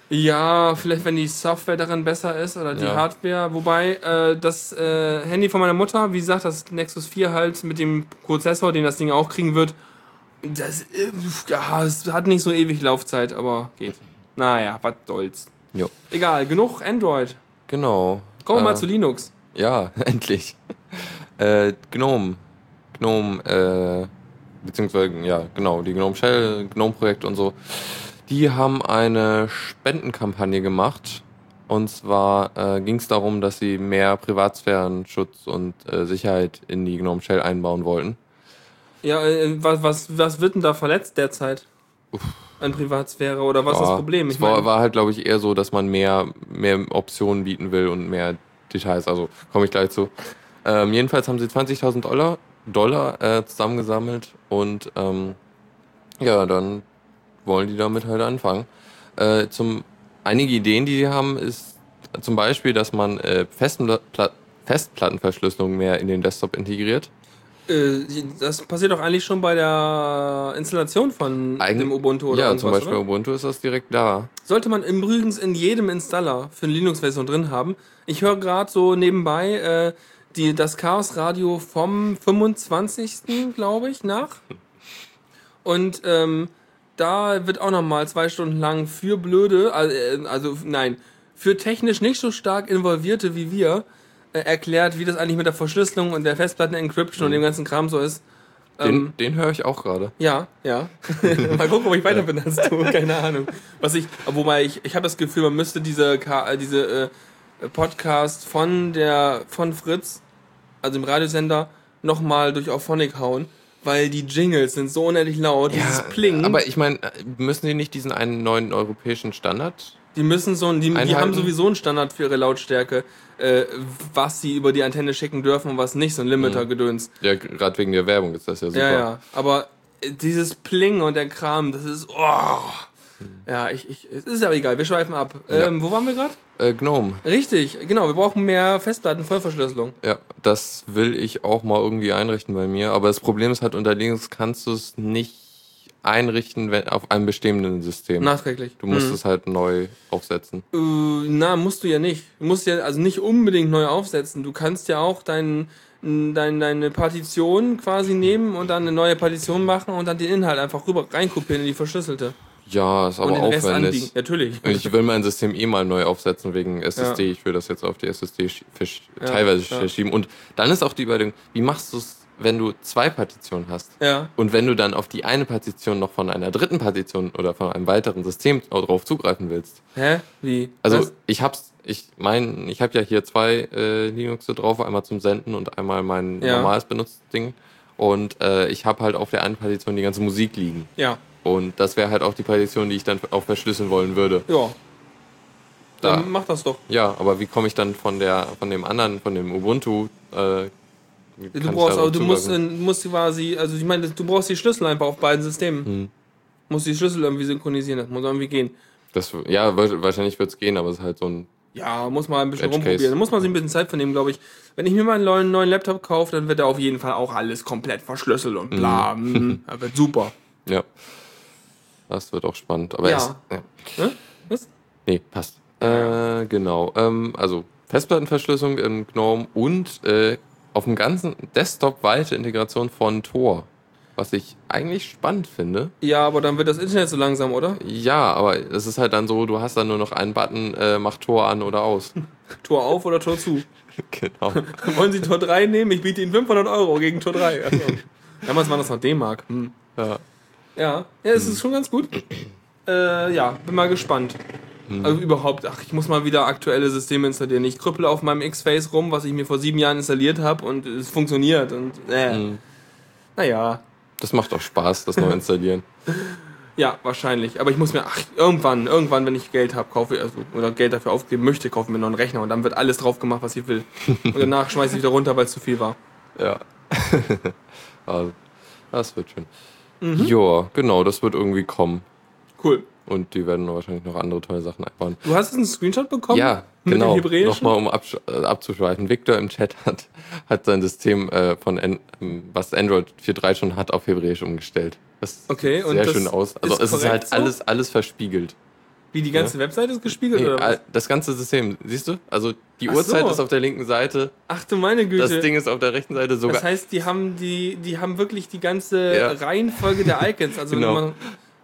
Ja, vielleicht wenn die Software darin besser ist oder die ja. Hardware. Wobei äh, das äh, Handy von meiner Mutter, wie gesagt, das Nexus 4 halt mit dem Prozessor, den das Ding auch kriegen wird, das, äh, ja, es hat nicht so ewig Laufzeit, aber geht. Naja, was soll's. Jo. Egal, genug Android. Genau. Kommen wir äh, mal zu Linux. Ja, endlich. äh, Gnome. Gnome, äh, beziehungsweise, ja, genau, die Gnome Shell, Gnome-Projekt und so. Die haben eine Spendenkampagne gemacht. Und zwar äh, ging es darum, dass sie mehr Privatsphärenschutz und äh, Sicherheit in die Gnome Shell einbauen wollten. Ja, äh, was, was, was wird denn da verletzt derzeit? Uff. An Privatsphäre oder was ja, ist das Problem? Ich es war, war halt, glaube ich, eher so, dass man mehr, mehr Optionen bieten will und mehr Details. Also komme ich gleich zu. Ähm, jedenfalls haben sie 20.000 Dollar, Dollar äh, zusammengesammelt und ähm, ja, dann wollen die damit halt anfangen. Äh, zum, einige Ideen, die sie haben, ist zum Beispiel, dass man äh, Festplattenverschlüsselung mehr in den Desktop integriert. Äh, das passiert doch eigentlich schon bei der Installation von Eigen dem Ubuntu oder Ja, zum Beispiel oder? Ubuntu ist das direkt da. Sollte man übrigens in jedem Installer für eine Linux-Version drin haben. Ich höre gerade so nebenbei äh, die, das Chaos Radio vom 25. glaube ich nach. Und ähm, da wird auch nochmal zwei Stunden lang für blöde, also, äh, also nein, für technisch nicht so stark Involvierte wie wir äh, erklärt, wie das eigentlich mit der Verschlüsselung und der Festplatten-Encryption mhm. und dem ganzen Kram so ist. Den, ähm, den höre ich auch gerade. Ja, ja. Mal gucken, ob ich weiter bin als du. Keine Ahnung. Was ich, wobei ich, ich habe das Gefühl, man müsste diese, äh, diese äh, Podcast von der von Fritz, also im Radiosender, nochmal durch Auphonic hauen weil die Jingles sind so unendlich laut, ja, dieses Pling. Aber ich meine, müssen die nicht diesen einen neuen europäischen Standard? Die müssen so, die, die haben sowieso einen Standard für ihre Lautstärke, äh, was sie über die Antenne schicken dürfen und was nicht, so ein Limiter-Gedöns. Ja, gerade wegen der Werbung ist das ja super. Ja, ja, aber dieses Pling und der Kram, das ist, oh. Ja, ich, ich, es ist aber egal, wir schweifen ab. Ja. Ähm, wo waren wir gerade? Äh, Gnome. Richtig, genau, wir brauchen mehr Festplatten, Vollverschlüsselung. Ja, das will ich auch mal irgendwie einrichten bei mir. Aber das Problem ist halt, unter Linux kannst du es nicht einrichten wenn, auf einem bestehenden System. Nachträglich. Du musst mhm. es halt neu aufsetzen. Äh, na, musst du ja nicht. Du musst ja also nicht unbedingt neu aufsetzen. Du kannst ja auch dein, dein, deine Partition quasi nehmen und dann eine neue Partition machen und dann den Inhalt einfach rüber reinkopieren in die verschlüsselte. Ja, ist aber aufwendig. Natürlich. Ich will mein System eh mal neu aufsetzen wegen SSD. Ja. Ich will das jetzt auf die SSD ja, teilweise ja. verschieben. Und dann ist auch die Überlegung, wie machst du es, wenn du zwei Partitionen hast? Ja. Und wenn du dann auf die eine Partition noch von einer dritten Partition oder von einem weiteren System drauf zugreifen willst? Hä? Wie? Also Was? ich hab's, ich mein, ich habe ja hier zwei äh, Linux drauf, einmal zum Senden und einmal mein normales benutztes Ding. Und äh, ich habe halt auf der einen Partition die ganze Musik liegen. Ja. Und das wäre halt auch die Partition, die ich dann auch verschlüsseln wollen würde. Ja. Dann da. mach das doch. Ja, aber wie komme ich dann von der von dem anderen, von dem Ubuntu? Äh, du brauchst, aber du musst, musst quasi, also ich meine, du brauchst die Schlüssel einfach auf beiden Systemen. Hm. Musst die Schlüssel irgendwie synchronisieren, das muss irgendwie gehen. Das, ja, wahrscheinlich wird es gehen, aber es ist halt so ein. Ja, muss man ein bisschen rumprobieren. Da muss man sich ein bisschen Zeit vernehmen, glaube ich. Wenn ich mir mal einen neuen, neuen Laptop kaufe, dann wird er auf jeden Fall auch alles komplett verschlüsselt und bla. Mhm. Das wird super. Ja. Das wird auch spannend. Aber ja. Es, ja. Hm? Was? Nee, passt. Äh, genau. Ähm, also Festplattenverschlüsselung in GNOME und äh, auf dem ganzen Desktop weite Integration von Tor. Was ich eigentlich spannend finde. Ja, aber dann wird das Internet so langsam, oder? Ja, aber es ist halt dann so, du hast dann nur noch einen Button, äh, mach Tor an oder aus. Tor auf oder Tor zu? genau. Wollen Sie Tor 3 nehmen? Ich biete Ihnen 500 Euro gegen Tor 3. Also, damals war das noch D-Mark. Hm. Ja. Ja, ja, es ist schon ganz gut. Äh, ja, bin mal gespannt. Mhm. Also überhaupt, ach, ich muss mal wieder aktuelle Systeme installieren. Ich krüppel auf meinem X-Face rum, was ich mir vor sieben Jahren installiert habe und es funktioniert. Und äh, mhm. naja. Das macht auch Spaß, das neu installieren. ja, wahrscheinlich. Aber ich muss mir, ach, irgendwann, irgendwann, wenn ich Geld habe, kaufe also, oder Geld dafür aufgeben möchte, kaufe mir noch einen Rechner und dann wird alles drauf gemacht, was ich will. Und danach schmeiße ich wieder runter, weil es zu viel war. Ja. also, das wird schön. Mhm. Ja, genau, das wird irgendwie kommen. Cool. Und die werden wahrscheinlich noch andere tolle Sachen einbauen. Du hast jetzt einen Screenshot bekommen? Ja, genau. Nochmal, um äh, abzuschweifen. Victor im Chat hat, hat sein System äh, von, An ähm, was Android 4.3 schon hat, auf Hebräisch umgestellt. Das okay, sieht sehr schön aus. Also ist es ist halt so? alles, alles verspiegelt. Wie die ganze ja? Webseite ist gespiegelt? Nee, oder? Das ganze System, siehst du? Also die Ach Uhrzeit so. ist auf der linken Seite. Ach du meine Güte. Das Ding ist auf der rechten Seite sogar. Das heißt, die haben die, die haben wirklich die ganze ja. Reihenfolge der Icons. Also genau. man,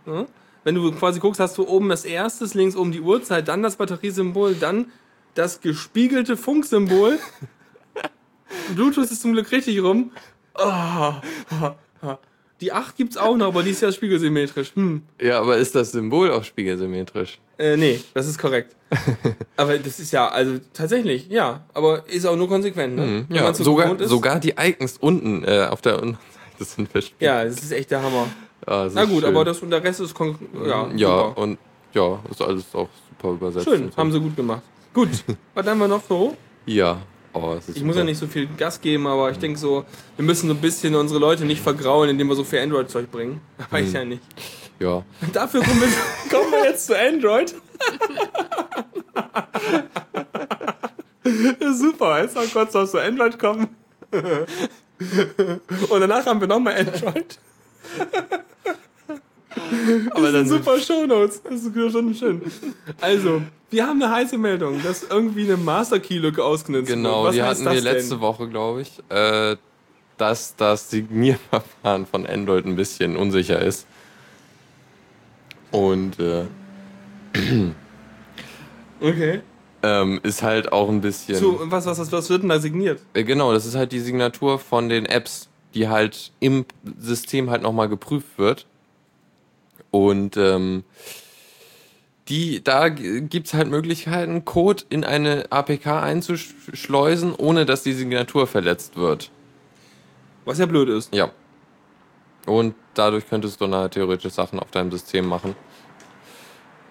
ne? wenn du quasi guckst, hast du oben das erste, links oben die Uhrzeit, dann das Batteriesymbol, dann das gespiegelte Funksymbol. Bluetooth ist zum Glück richtig rum. Oh. Die 8 gibt's auch noch, aber die ist ja spiegelsymmetrisch. Hm. Ja, aber ist das Symbol auch spiegelsymmetrisch? Äh, nee, das ist korrekt. aber das ist ja, also tatsächlich, ja. Aber ist auch nur konsequent, ne? Mhm, ja, so sogar, sogar die Icons unten äh, auf der Seite sind verspiegelt. Ja, das ist echt der Hammer. Ah, Na gut, schön. aber das und der Rest ist ja, ja und ja, ist alles auch super übersetzt. Schön, haben sie gut gemacht. Gut, was haben wir noch so? Ja. Oh, ich super. muss ja nicht so viel Gas geben, aber ich denke so, wir müssen so ein bisschen unsere Leute nicht vergrauen, indem wir so viel Android-Zeug bringen. Weiß hm. ja nicht. Ja. Dafür kommen wir, kommen wir jetzt zu Android. Super, jetzt noch kurz noch zu Android kommen. Und danach haben wir nochmal Android. Aber dann super Shownotes. Das ist schon schön. Also, wir haben eine heiße Meldung, dass irgendwie eine Master Key Lücke ausgenutzt genau, wird. Genau, die hatten wir letzte denn? Woche, glaube ich, äh, dass das Signierverfahren von Android ein bisschen unsicher ist. Und äh, okay. Ähm, ist halt auch ein bisschen. Zu, was, was, was wird denn da signiert? Äh, genau, das ist halt die Signatur von den Apps, die halt im System halt nochmal geprüft wird. Und ähm, die, da gibt's halt Möglichkeiten, Code in eine APK einzuschleusen, ohne dass die Signatur verletzt wird. Was ja blöd ist. Ja. Und dadurch könntest du dann theoretisch Sachen auf deinem System machen.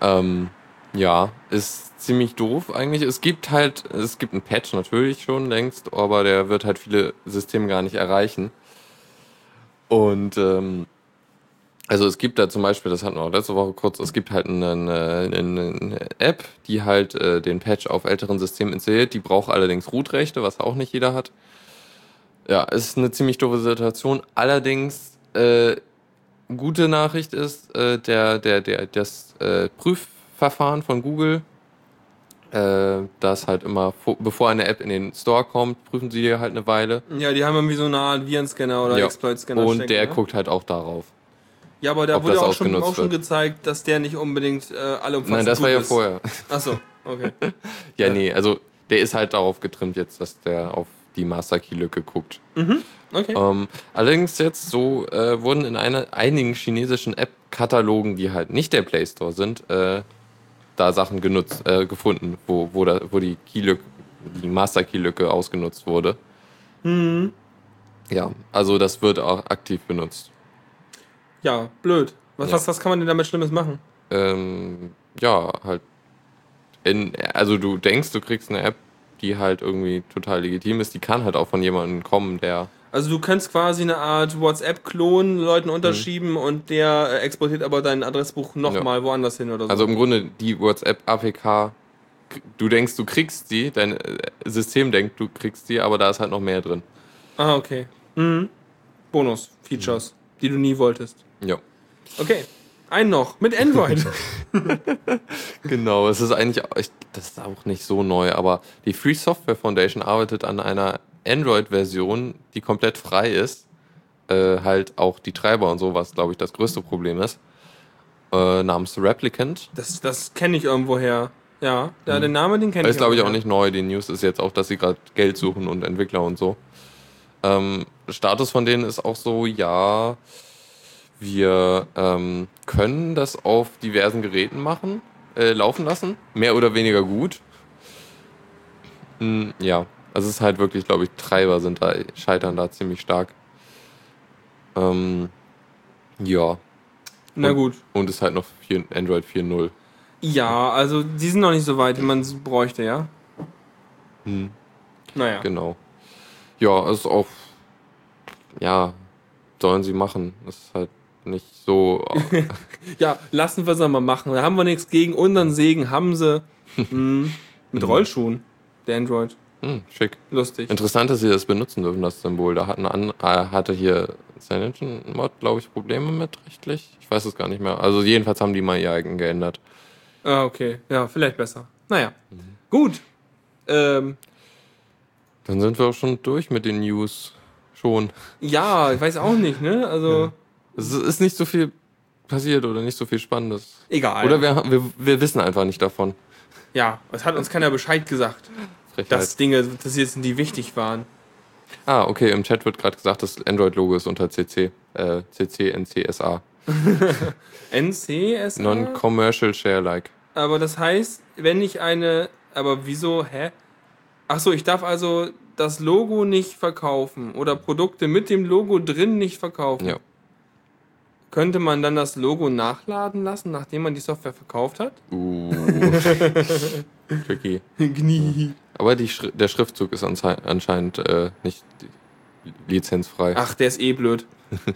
Ähm, ja, ist ziemlich doof eigentlich. Es gibt halt, es gibt einen Patch natürlich schon längst, aber der wird halt viele Systeme gar nicht erreichen. Und ähm, also es gibt da zum Beispiel, das hatten wir auch letzte Woche kurz, es gibt halt eine, eine, eine App, die halt äh, den Patch auf älteren Systemen installiert. Die braucht allerdings Root-Rechte, was auch nicht jeder hat. Ja, ist eine ziemlich doofe Situation. Allerdings äh, gute Nachricht ist, äh, der, der, der, das äh, Prüfverfahren von Google äh, das halt immer, bevor eine App in den Store kommt, prüfen sie halt eine Weile. Ja, die haben irgendwie so eine Art Virenscanner oder ja. Exploit-Scanner. Und stecken, der ne? guckt halt auch darauf. Ja, aber da wurde auch schon, auch schon gezeigt, dass der nicht unbedingt äh, alle umfassend Nein, das war ja ist. vorher. Achso, okay. ja, ja, nee, also der ist halt darauf getrimmt jetzt, dass der auf die Master Key Lücke guckt. Mhm. Okay. Ähm, allerdings jetzt so äh, wurden in einer, einigen chinesischen App-Katalogen, die halt nicht der Play Store sind, äh, da Sachen genutzt, äh, gefunden, wo, wo, da, wo die Keylücke, die Master-Key-Lücke ausgenutzt wurde. Mhm. Ja, also das wird auch aktiv benutzt. Ja, blöd. Was, ja. was, was kann man denn damit Schlimmes machen? Ähm, ja, halt. In, also du denkst, du kriegst eine App, die halt irgendwie total legitim ist, die kann halt auch von jemandem kommen, der also du kannst quasi eine Art WhatsApp-Klon Leuten unterschieben mhm. und der äh, exportiert aber dein Adressbuch nochmal ja. woanders hin oder so. Also im Grunde die WhatsApp-APK, du denkst, du kriegst die, dein äh, System denkt, du kriegst die, aber da ist halt noch mehr drin. Ah, okay. Mhm. Bonus-Features, mhm. Die du nie wolltest. Ja. Okay. Einen noch, mit Android. genau, es ist eigentlich, das ist auch nicht so neu, aber die Free Software Foundation arbeitet an einer Android-Version, die komplett frei ist, äh, halt auch die Treiber und so, was glaube ich das größte Problem ist, äh, namens Replicant. Das, das kenne ich irgendwoher. Ja, ja, den Namen, den kenne ich. Ist glaube ich auch nicht neu. Die News ist jetzt auch, dass sie gerade Geld suchen und Entwickler und so. Ähm, Status von denen ist auch so, ja, Wir ähm, können das auf diversen Geräten machen, äh, laufen lassen. Mehr oder weniger gut. Hm, ja, also es ist halt wirklich, glaube ich, Treiber sind da, scheitern da ziemlich stark. Ähm, ja. Na und, gut. Und ist halt noch 4, Android 4.0. Ja, also die sind noch nicht so weit, wie man es bräuchte, ja? Hm. Naja. Genau. Ja, ist auch, ja, sollen sie machen. Das ist halt nicht so. ja, lassen wir es mal machen. Da haben wir nichts gegen. Unseren Segen haben sie. Hm. Mit hm. Rollschuhen, der Android. Hm, schick. Lustig. Interessant, dass sie das benutzen dürfen, das Symbol. Da hatten an, äh, hatte hier CyanogenMod, glaube ich, Probleme mit rechtlich. Ich weiß es gar nicht mehr. Also jedenfalls haben die mal ihr eigen geändert. Ah, okay. Ja, vielleicht besser. Naja. Mhm. Gut. Ähm, Dann sind wir auch schon durch mit den News. Schon. Ja, ich weiß auch nicht, ne? Also. Ja. Es ist nicht so viel passiert oder nicht so viel Spannendes. Egal. Oder wir, wir, wir wissen einfach nicht davon. Ja, es hat uns keiner Bescheid gesagt. Frechheit. Dass Dinge passiert sind, die wichtig waren. Ah, okay, im Chat wird gerade gesagt, das Android-Logo ist unter CC. Äh, CC NCSA. NCSA? Non-Commercial Share-like. Aber das heißt, wenn ich eine. Aber wieso? Hä? Achso, ich darf also das Logo nicht verkaufen oder Produkte mit dem Logo drin nicht verkaufen. Ja. Könnte man dann das Logo nachladen lassen, nachdem man die Software verkauft hat? Uh. Tricky. Knie. Aber die, der Schriftzug ist anscheinend äh, nicht lizenzfrei. Ach, der ist eh blöd.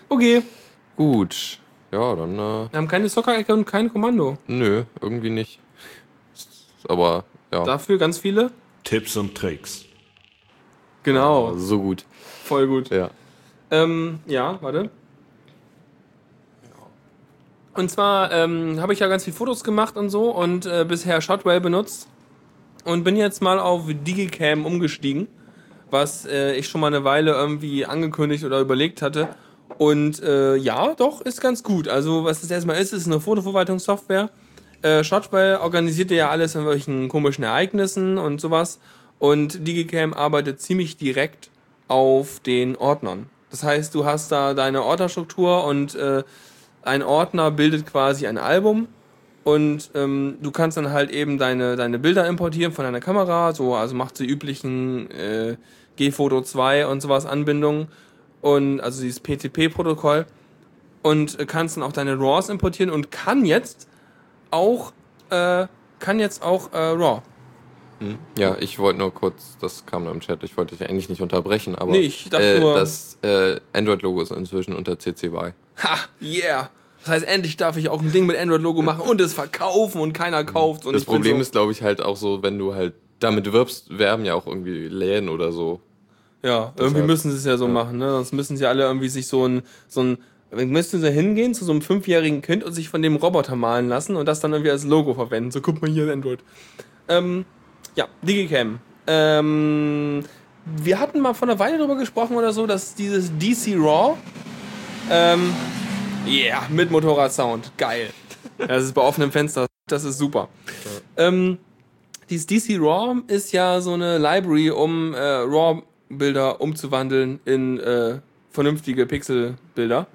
Okay. Gut. Ja, dann. Äh, Wir haben keine Soccer-Ecke und kein Kommando. Nö, irgendwie nicht. Aber ja. Dafür ganz viele Tipps und Tricks. Genau. Ja, so gut. Voll gut. Ja. Ähm, ja, warte. Und zwar ähm, habe ich ja ganz viele Fotos gemacht und so und äh, bisher Shotwell benutzt und bin jetzt mal auf Digicam umgestiegen, was äh, ich schon mal eine Weile irgendwie angekündigt oder überlegt hatte. Und äh, ja, doch, ist ganz gut. Also, was es erstmal ist, ist eine Fotoverwaltungssoftware. Äh, Shotwell organisiert ja alles an welchen komischen Ereignissen und sowas. Und Digicam arbeitet ziemlich direkt auf den Ordnern. Das heißt, du hast da deine Ordnerstruktur und äh, ein Ordner bildet quasi ein Album und ähm, du kannst dann halt eben deine, deine Bilder importieren von deiner Kamera, so, also macht die üblichen äh, G-Photo 2 und sowas Anbindungen und also dieses PTP-Protokoll und äh, kannst dann auch deine RAWs importieren und kann jetzt auch äh, kann jetzt auch äh, RAW. Hm. Ja, ich wollte nur kurz, das kam nur im Chat, ich wollte dich eigentlich nicht unterbrechen, aber nee, ich dachte äh, nur, das äh, Android-Logo ist inzwischen unter CC BY. Ha, yeah. Das heißt, endlich darf ich auch ein Ding mit Android-Logo machen und es verkaufen und keiner kauft. Und das Problem so ist, glaube ich, halt auch so, wenn du halt damit wirbst, werben ja auch irgendwie Läden oder so. Ja, Deshalb, irgendwie müssen sie es ja so ja. machen, ne? Sonst müssen sie alle irgendwie sich so ein, so ein, müssten sie hingehen zu so einem fünfjährigen Kind und sich von dem Roboter malen lassen und das dann irgendwie als Logo verwenden. So, guck mal hier, Android. Ähm, ja, Digicam. Ähm, wir hatten mal vor einer Weile darüber gesprochen oder so, dass dieses DC RAW, ähm, yeah, mit Motorradsound, geil. Das ist bei offenem Fenster, das ist super. Ähm, dieses DC RAW ist ja so eine Library, um äh, RAW-Bilder umzuwandeln in äh, vernünftige Pixel-Bilder.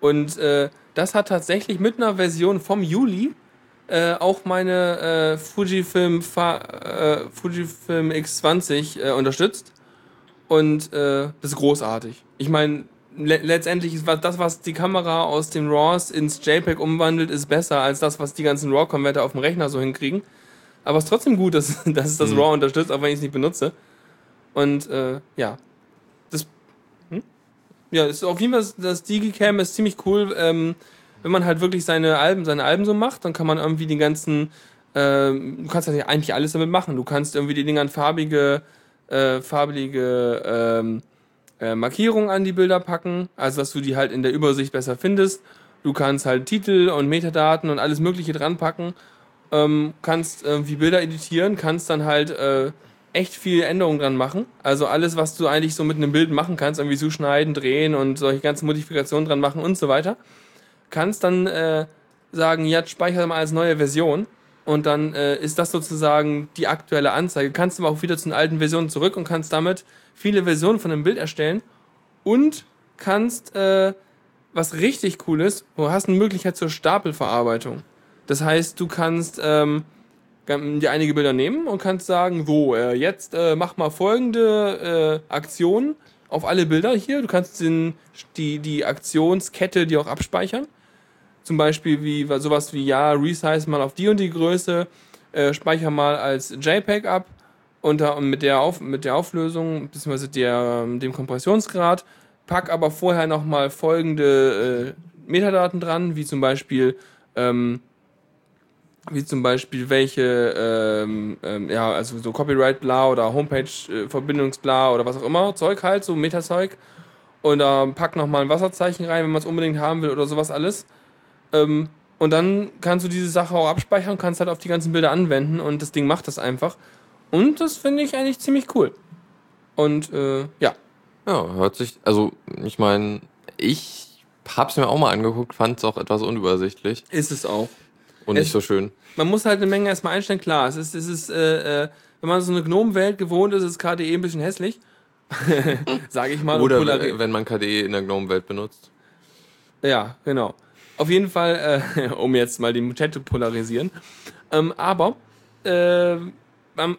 Und äh, das hat tatsächlich mit einer Version vom Juli äh, auch meine äh, Fujifilm, äh, Fujifilm X20 äh, unterstützt. Und äh, das ist großartig. Ich meine, le letztendlich ist das, was die Kamera aus den RAWs ins JPEG umwandelt, ist besser als das, was die ganzen RAW-Konverter auf dem Rechner so hinkriegen. Aber es ist trotzdem gut, dass, dass es das mhm. RAW unterstützt, auch wenn ich es nicht benutze. Und ja. Das. Hm? Ja, ist auf jeden Fall das Digicam ist ziemlich cool. Ähm, wenn man halt wirklich seine Alben, seine Alben so macht, dann kann man irgendwie die ganzen, äh, du kannst ja eigentlich alles damit machen. Du kannst irgendwie die Dinger an farbige, äh, farbige ähm, äh, Markierungen an die Bilder packen, also dass du die halt in der Übersicht besser findest. Du kannst halt Titel und Metadaten und alles Mögliche dran packen, ähm, kannst irgendwie Bilder editieren, kannst dann halt äh, echt viel Änderungen dran machen. Also alles, was du eigentlich so mit einem Bild machen kannst, irgendwie zuschneiden, drehen und solche ganzen Modifikationen dran machen und so weiter kannst dann äh, sagen, ja, speicher mal als neue Version. Und dann äh, ist das sozusagen die aktuelle Anzeige. Kannst aber auch wieder zu den alten Versionen zurück und kannst damit viele Versionen von einem Bild erstellen. Und kannst äh, was richtig cool ist, du hast eine Möglichkeit zur Stapelverarbeitung. Das heißt, du kannst ähm, dir einige Bilder nehmen und kannst sagen, so, äh, jetzt äh, mach mal folgende äh, Aktion auf alle Bilder hier. Du kannst den, die, die Aktionskette dir auch abspeichern. Zum Beispiel wie sowas wie, ja, resize mal auf die und die Größe, äh, speicher mal als JPEG ab und, mit, der auf, mit der Auflösung bzw. Ähm, dem Kompressionsgrad. Pack aber vorher nochmal folgende äh, Metadaten dran, wie zum Beispiel ähm, wie zum Beispiel welche, ähm, ähm, ja, also so Copyright bla oder Homepage äh, Verbindungsbla oder was auch immer, Zeug halt, so Metazeug. Und da ähm, pack nochmal ein Wasserzeichen rein, wenn man es unbedingt haben will oder sowas alles. Ähm, und dann kannst du diese Sache auch abspeichern und kannst halt auf die ganzen Bilder anwenden und das Ding macht das einfach. Und das finde ich eigentlich ziemlich cool. Und äh, ja. Ja, hört sich, also ich meine, ich hab's mir auch mal angeguckt, fand es auch etwas unübersichtlich. Ist es auch. Und es, nicht so schön. Man muss halt eine Menge erstmal einstellen, klar. Es ist, es ist äh, äh, wenn man so eine Gnome-Welt gewohnt ist, ist KDE ein bisschen hässlich. Sage ich mal. Oder wenn man KDE in der Gnome-Welt benutzt. Ja, genau. Auf jeden Fall, äh, um jetzt mal den Chat zu polarisieren. Ähm, aber äh,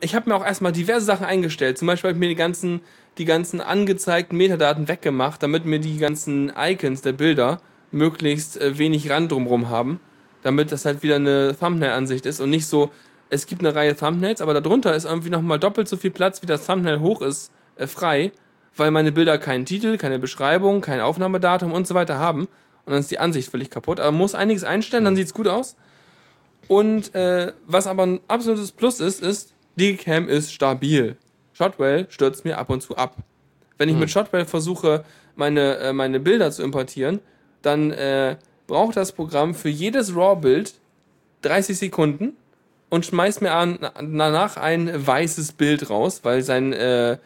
ich habe mir auch erstmal diverse Sachen eingestellt. Zum Beispiel habe ich mir die ganzen, die ganzen angezeigten Metadaten weggemacht, damit mir die ganzen Icons der Bilder möglichst äh, wenig Rand drumherum haben damit das halt wieder eine Thumbnail-Ansicht ist und nicht so, es gibt eine Reihe Thumbnails, aber darunter ist irgendwie nochmal doppelt so viel Platz, wie das Thumbnail hoch ist, äh, frei, weil meine Bilder keinen Titel, keine Beschreibung, kein Aufnahmedatum und so weiter haben. Und dann ist die Ansicht völlig kaputt. Aber man muss einiges einstellen, dann sieht es gut aus. Und äh, was aber ein absolutes Plus ist, ist, Digicam ist stabil. Shotwell stürzt mir ab und zu ab. Wenn ich hm. mit Shotwell versuche, meine, äh, meine Bilder zu importieren, dann äh, braucht das Programm für jedes RAW-Bild 30 Sekunden und schmeißt mir an, danach ein weißes Bild raus, weil sein, äh,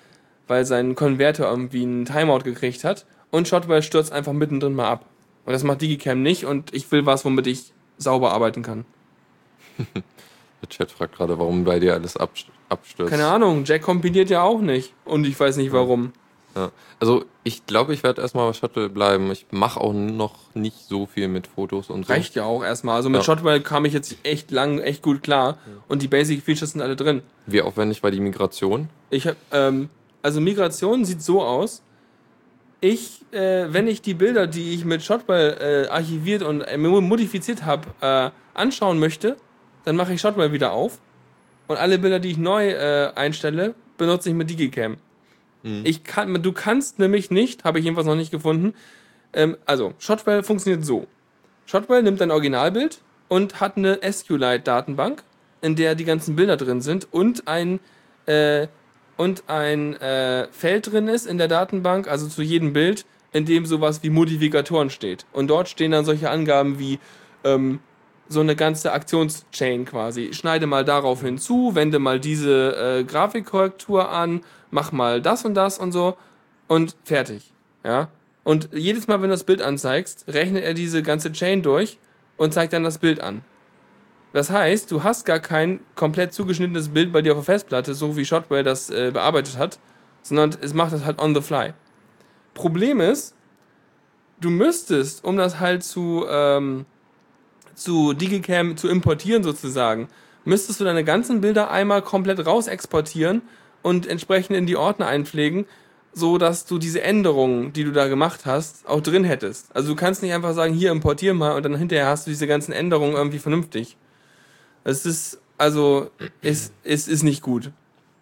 weil sein Konverter irgendwie einen Timeout gekriegt hat und Shotwell stürzt einfach mittendrin mal ab. Und das macht Digicam nicht und ich will was, womit ich sauber arbeiten kann. Der Chat fragt gerade, warum bei dir alles abstürzt. Keine Ahnung, Jack kompiliert ja auch nicht. Und ich weiß nicht warum. Ja. Also ich glaube, ich werde erstmal bei Shotwell bleiben. Ich mache auch noch nicht so viel mit Fotos und so. Reicht ja auch erstmal. Also mit ja. Shotwell kam ich jetzt echt lang, echt gut klar. Ja. Und die Basic Features sind alle drin. Wie aufwendig war die Migration? Ich hab, ähm, also Migration sieht so aus. Ich, äh, wenn ich die Bilder, die ich mit Shotwell äh, archiviert und äh, modifiziert habe, äh, anschauen möchte, dann mache ich Shotwell wieder auf. Und alle Bilder, die ich neu äh, einstelle, benutze ich mit Digicam. Mhm. Ich kann, du kannst nämlich nicht, habe ich jedenfalls noch nicht gefunden. Ähm, also, Shotwell funktioniert so. Shotwell nimmt ein Originalbild und hat eine SQLite-Datenbank, in der die ganzen Bilder drin sind und ein, äh, und ein äh, Feld drin ist in der Datenbank, also zu jedem Bild, in dem sowas wie Modifikatoren steht. Und dort stehen dann solche Angaben wie ähm, so eine ganze Aktionschain quasi. Schneide mal darauf hinzu, wende mal diese äh, Grafikkorrektur an mach mal das und das und so und fertig. Ja. Und jedes Mal, wenn du das Bild anzeigst, rechnet er diese ganze Chain durch und zeigt dann das Bild an. Das heißt, du hast gar kein komplett zugeschnittenes Bild bei dir auf der Festplatte, so wie Shotwell das äh, bearbeitet hat, sondern es macht das halt on the fly. Problem ist, du müsstest, um das halt zu, ähm, zu Digicam zu importieren sozusagen, müsstest du deine ganzen Bilder einmal komplett raus exportieren und entsprechend in die Ordner einpflegen, so dass du diese Änderungen, die du da gemacht hast, auch drin hättest. Also du kannst nicht einfach sagen, hier importier mal und dann hinterher hast du diese ganzen Änderungen irgendwie vernünftig. Es ist also es, es ist nicht gut.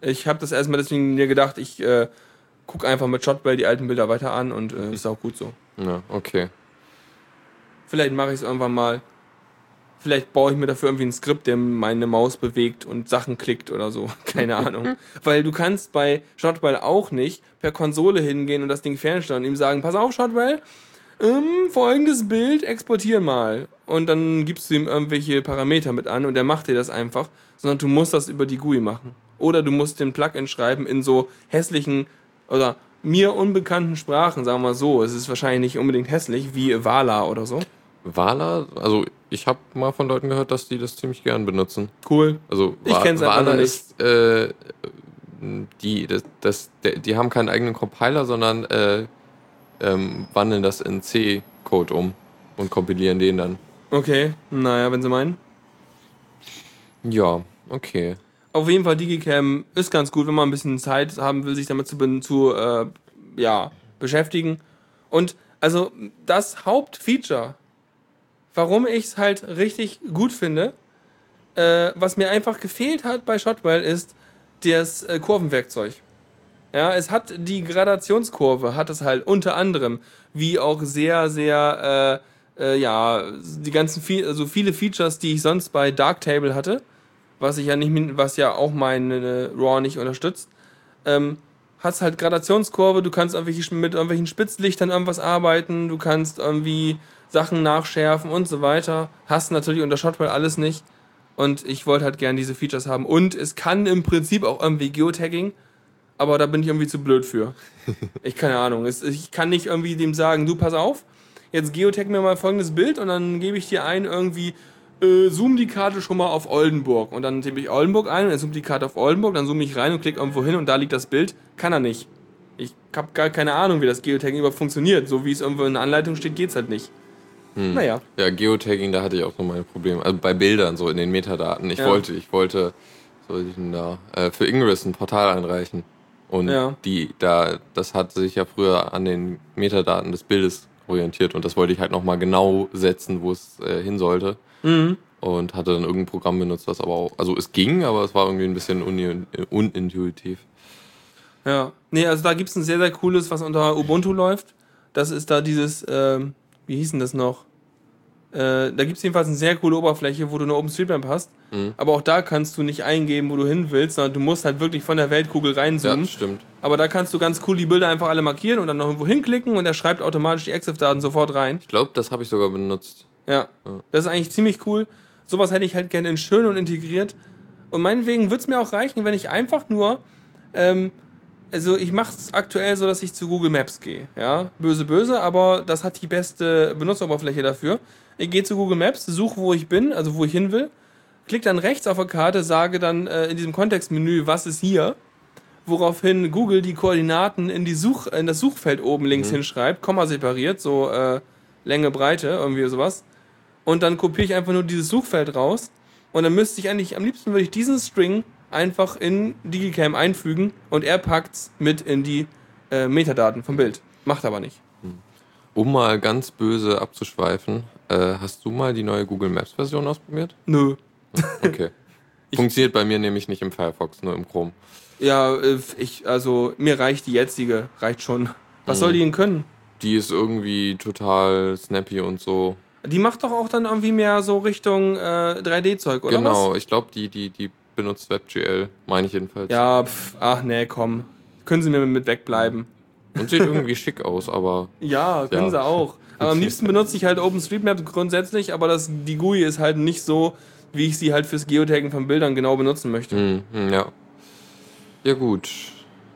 Ich habe das erstmal deswegen mir gedacht, ich äh, guck einfach mit Shotwell die alten Bilder weiter an und äh, ist auch gut so. Ja, okay. Vielleicht mache ich es irgendwann mal. Vielleicht baue ich mir dafür irgendwie ein Skript, der meine Maus bewegt und Sachen klickt oder so. Keine Ahnung. Weil du kannst bei Shotwell auch nicht per Konsole hingehen und das Ding fernsteuern und ihm sagen, pass auf, Shotwell, ähm, folgendes Bild, exportier mal. Und dann gibst du ihm irgendwelche Parameter mit an und er macht dir das einfach. Sondern du musst das über die GUI machen. Oder du musst den Plugin schreiben in so hässlichen oder mir unbekannten Sprachen, sagen wir mal so. Es ist wahrscheinlich nicht unbedingt hässlich, wie Vala oder so. Vala, also ich habe mal von Leuten gehört, dass die das ziemlich gern benutzen. Cool. Also ich kenne es einfach nicht. Ist, äh, die, das, das, die haben keinen eigenen Compiler, sondern äh, ähm, wandeln das in C Code um und kompilieren den dann. Okay, naja, wenn sie meinen. Ja, okay. Auf jeden Fall, Digicam ist ganz gut, wenn man ein bisschen Zeit haben will, sich damit zu, zu äh, ja, beschäftigen. Und also das Hauptfeature, warum ich es halt richtig gut finde, äh, was mir einfach gefehlt hat bei Shotwell, ist das äh, Kurvenwerkzeug. Ja, es hat die Gradationskurve, hat es halt unter anderem, wie auch sehr, sehr, äh, äh, ja, die ganzen, also viele Features, die ich sonst bei Darktable hatte, was ich ja nicht, was ja auch meine RAW nicht unterstützt, ähm, hast halt Gradationskurve, du kannst irgendwelche, mit irgendwelchen Spitzlichtern irgendwas arbeiten, du kannst irgendwie Sachen nachschärfen und so weiter. Hast natürlich unter Shotwell alles nicht. Und ich wollte halt gerne diese Features haben. Und es kann im Prinzip auch irgendwie Geotagging, aber da bin ich irgendwie zu blöd für. Ich keine Ahnung. Ich kann nicht irgendwie dem sagen, du pass auf, jetzt geotag mir mal folgendes Bild und dann gebe ich dir ein irgendwie äh, zoom die Karte schon mal auf Oldenburg. Und dann tippe ich Oldenburg ein und dann zoom die Karte auf Oldenburg, dann zoome ich rein und klicke irgendwo hin und da liegt das Bild. Kann er nicht. Ich habe gar keine Ahnung, wie das Geotagging überhaupt funktioniert. So wie es irgendwo in der Anleitung steht, geht es halt nicht. Hm. Naja. Ja, Geotagging, da hatte ich auch noch mein Problem. Also bei Bildern, so in den Metadaten. Ich ja. wollte, ich wollte, soll ich denn da, äh, für Ingress ein Portal einreichen. Und ja. die, da, das hat sich ja früher an den Metadaten des Bildes orientiert und das wollte ich halt nochmal genau setzen, wo es äh, hin sollte. Mhm. Und hatte dann irgendein Programm benutzt, was aber auch, also es ging, aber es war irgendwie ein bisschen un unintuitiv. Ja, nee, also da gibt es ein sehr, sehr cooles, was unter Ubuntu läuft. Das ist da dieses, ähm, wie hieß denn das noch? Äh, da gibt es jedenfalls eine sehr coole Oberfläche, wo du eine OpenStreetMap hast. Mhm. Aber auch da kannst du nicht eingeben, wo du hin willst, sondern du musst halt wirklich von der Weltkugel reinzoomen. Ja, stimmt. Aber da kannst du ganz cool die Bilder einfach alle markieren und dann noch irgendwo hinklicken und er schreibt automatisch die EXIF-Daten sofort rein. Ich glaube, das habe ich sogar benutzt. Ja, ja, das ist eigentlich ziemlich cool. Sowas hätte ich halt gerne in schön und integriert. Und meinetwegen würde es mir auch reichen, wenn ich einfach nur ähm, also ich mache es aktuell so, dass ich zu Google Maps gehe. Ja, böse, böse, aber das hat die beste Benutzeroberfläche dafür. Ich gehe zu Google Maps, suche, wo ich bin, also wo ich hin will, klicke dann rechts auf der Karte, sage dann äh, in diesem Kontextmenü, was ist hier, woraufhin Google die Koordinaten in, die Such, in das Suchfeld oben links mhm. hinschreibt, Komma separiert, so äh, Länge, Breite, irgendwie sowas. Und dann kopiere ich einfach nur dieses Suchfeld raus. Und dann müsste ich eigentlich, am liebsten würde ich diesen String einfach in Digicam einfügen und er packt es mit in die äh, Metadaten vom Bild. Macht aber nicht. Hm. Um mal ganz böse abzuschweifen, äh, hast du mal die neue Google Maps Version ausprobiert? Nö. Okay. Funktioniert bei mir nämlich nicht im Firefox, nur im Chrome. Ja, äh, ich, also mir reicht die jetzige, reicht schon. Was mhm. soll die denn können? Die ist irgendwie total snappy und so. Die macht doch auch dann irgendwie mehr so Richtung äh, 3D-Zeug, oder? Genau, was? ich glaube, die, die, die benutzt WebGL, meine ich jedenfalls. Ja, pf, ach nee, komm. Können Sie mir mit wegbleiben. Und sieht irgendwie schick aus, aber. Ja, können ja. sie auch. Aber am liebsten benutze ich halt OpenStreetMap grundsätzlich, aber das, die GUI ist halt nicht so, wie ich sie halt fürs Geotaggen von Bildern genau benutzen möchte. Mhm, ja. Ja, gut.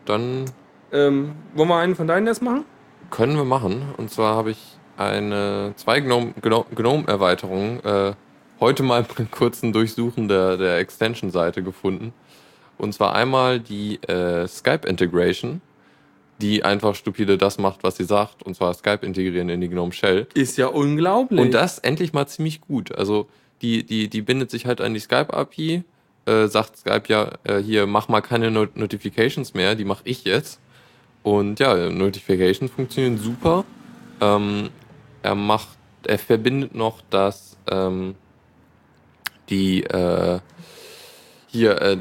Dann. Ähm, wollen wir einen von deinen erst machen? Können wir machen. Und zwar habe ich eine zwei Gnome-Erweiterungen äh, heute mal einen kurzen Durchsuchen der, der Extension-Seite gefunden. Und zwar einmal die äh, Skype-Integration, die einfach stupide das macht, was sie sagt, und zwar Skype integrieren in die GNOME Shell. Ist ja unglaublich. Und das endlich mal ziemlich gut. Also die, die, die bindet sich halt an die Skype-API, äh, sagt Skype ja, äh, hier mach mal keine Not Notifications mehr, die mache ich jetzt. Und ja, Notifications funktionieren super. Ähm, er macht, er verbindet noch das ähm, die äh, hier, äh,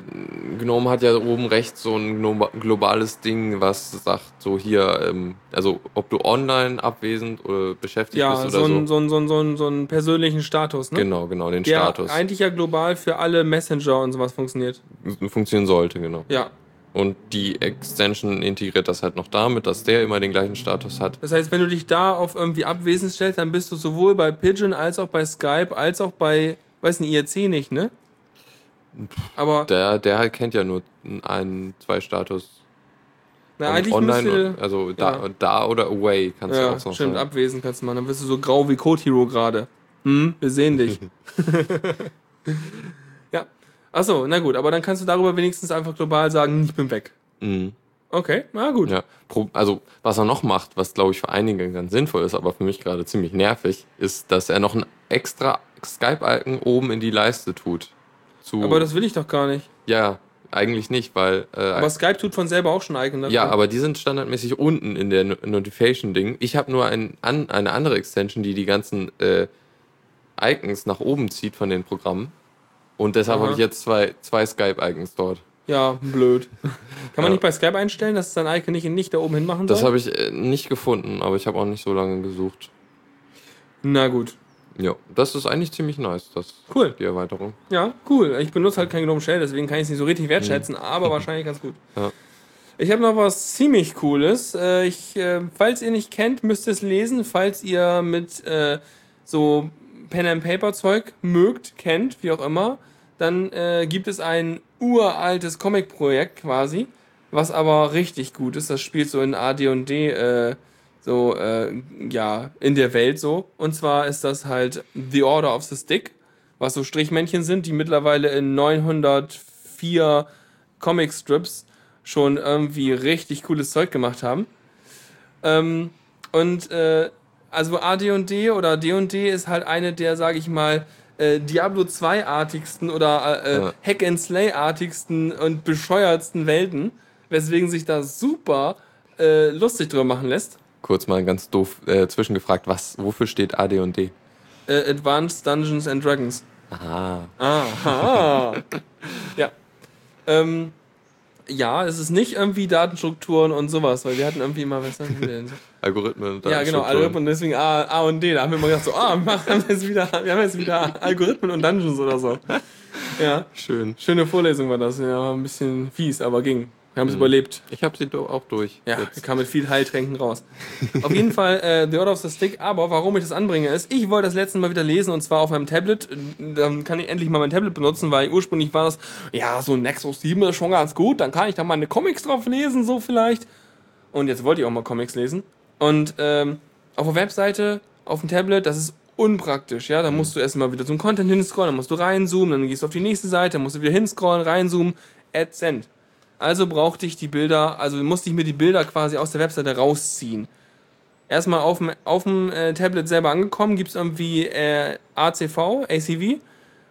Gnome hat ja oben rechts so ein globales Ding, was sagt, so hier, ähm, also ob du online abwesend oder beschäftigt ja, bist oder so. Ja, so, so, ein, so, ein, so einen persönlichen Status, ne? Genau, genau, den Der Status. eigentlich ja global für alle Messenger und sowas funktioniert. Funktionieren sollte, genau. Ja. Und die Extension integriert das halt noch damit, dass der immer den gleichen Status hat. Das heißt, wenn du dich da auf irgendwie abwesend stellst, dann bist du sowohl bei Pigeon als auch bei Skype als auch bei weiß ein IRC nicht, ne? Aber. Der, der halt kennt ja nur einen, zwei Status. Na, eigentlich online, müsste, also da, ja. da oder away kannst ja, du auch so stimmt, sagen. abwesend kannst du machen. Dann wirst du so grau wie Code Hero gerade. Hm, wir sehen dich. ja. Achso, na gut, aber dann kannst du darüber wenigstens einfach global sagen, ich bin weg. Mhm. Okay, na gut. Ja, also was er noch macht, was glaube ich für einige ganz sinnvoll ist, aber für mich gerade ziemlich nervig, ist, dass er noch ein extra Skype-Icon oben in die Leiste tut. Zu aber das will ich doch gar nicht. Ja, eigentlich nicht, weil. Äh, aber Skype tut von selber auch schon Icon dafür. Ja, aber die sind standardmäßig unten in der Notification-Ding. Ich habe nur ein, an, eine andere Extension, die die ganzen äh, Icons nach oben zieht von den Programmen. Und deshalb habe ich jetzt zwei, zwei Skype-Icons dort. Ja, blöd. Kann man ja. nicht bei Skype einstellen, dass es sein Icon nicht, nicht da oben hin machen soll? Das habe ich äh, nicht gefunden, aber ich habe auch nicht so lange gesucht. Na gut. Ja, das ist eigentlich ziemlich nice, das cool. die Erweiterung. Ja, cool. Ich benutze halt kein Gnome Shell, deswegen kann ich es nicht so richtig wertschätzen, mhm. aber wahrscheinlich ganz gut. Ja. Ich habe noch was ziemlich Cooles. Äh, ich, äh, falls ihr nicht kennt, müsst ihr es lesen. Falls ihr mit so Pen and Paper Zeug mögt, kennt, wie auch immer, dann gibt es ein uraltes Comic-Projekt quasi, was aber richtig gut ist. Das spielt so in AD&D äh, so, äh, ja, in der Welt so. Und zwar ist das halt The Order of the Stick, was so Strichmännchen sind, die mittlerweile in 904 Comic-Strips schon irgendwie richtig cooles Zeug gemacht haben. Ähm, und äh, also AD&D oder D&D ist halt eine der, sage ich mal, äh, Diablo 2-artigsten oder äh, ja. Hack-and-Slay-artigsten und bescheuertsten Welten, weswegen sich da super äh, lustig drüber machen lässt. Kurz mal ganz doof äh, zwischengefragt, was, wofür steht AD&D? Äh, Advanced Dungeons and Dragons. Aha. Aha. ja. Ähm, ja, es ist nicht irgendwie Datenstrukturen und sowas, weil wir hatten irgendwie immer, was haben wir denn? Algorithmen und Ja, genau, Algorithmen, deswegen A, A und D. Da haben wir immer gedacht, so, ah, wir haben jetzt wieder, wir haben jetzt wieder Algorithmen und Dungeons oder so. Ja. Schön. Schöne Vorlesung war das. Ja, ein bisschen fies, aber ging. Wir haben es mhm. überlebt. Ich habe sie auch durch. Ja, jetzt. kam mit viel Heiltränken raus. auf jeden Fall äh, The Order of the Stick. Aber warum ich das anbringe, ist, ich wollte das letzte Mal wieder lesen und zwar auf meinem Tablet. Dann kann ich endlich mal mein Tablet benutzen, weil ursprünglich war das, ja, so ein Nexus 7 ist schon ganz gut. Dann kann ich da meine Comics drauf lesen, so vielleicht. Und jetzt wollte ich auch mal Comics lesen. Und ähm, auf der Webseite, auf dem Tablet, das ist unpraktisch, ja. Da musst du erstmal wieder zum Content hinscrollen, dann musst du reinzoomen, dann gehst du auf die nächste Seite, dann musst du wieder hinscrollen, reinzoomen, AdSend. Also brauchte ich die Bilder, also musste ich mir die Bilder quasi aus der Webseite rausziehen. Erstmal auf dem, auf dem äh, Tablet selber angekommen, gibt es irgendwie äh, ACV, ACV,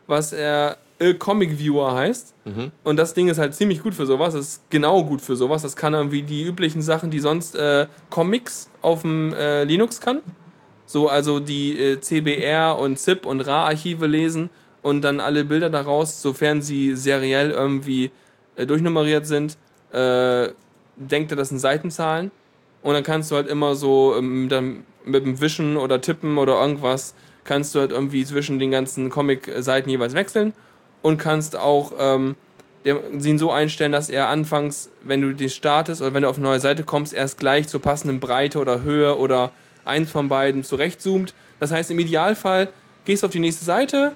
was äh, Comic Viewer heißt. Mhm. Und das Ding ist halt ziemlich gut für sowas. Das ist genau gut für sowas. Das kann irgendwie die üblichen Sachen, die sonst äh, Comics auf dem äh, Linux kann. So, also die äh, CBR und ZIP und RA-Archive lesen und dann alle Bilder daraus, sofern sie seriell irgendwie äh, durchnummeriert sind, äh, denkt er, das sind Seitenzahlen. Und dann kannst du halt immer so ähm, dann mit dem Wischen oder Tippen oder irgendwas, kannst du halt irgendwie zwischen den ganzen Comic-Seiten jeweils wechseln und kannst auch ähm, ihn so einstellen, dass er anfangs, wenn du die startest oder wenn du auf eine neue Seite kommst, erst gleich zur passenden Breite oder Höhe oder eins von beiden zurechtzoomt. Das heißt, im Idealfall gehst du auf die nächste Seite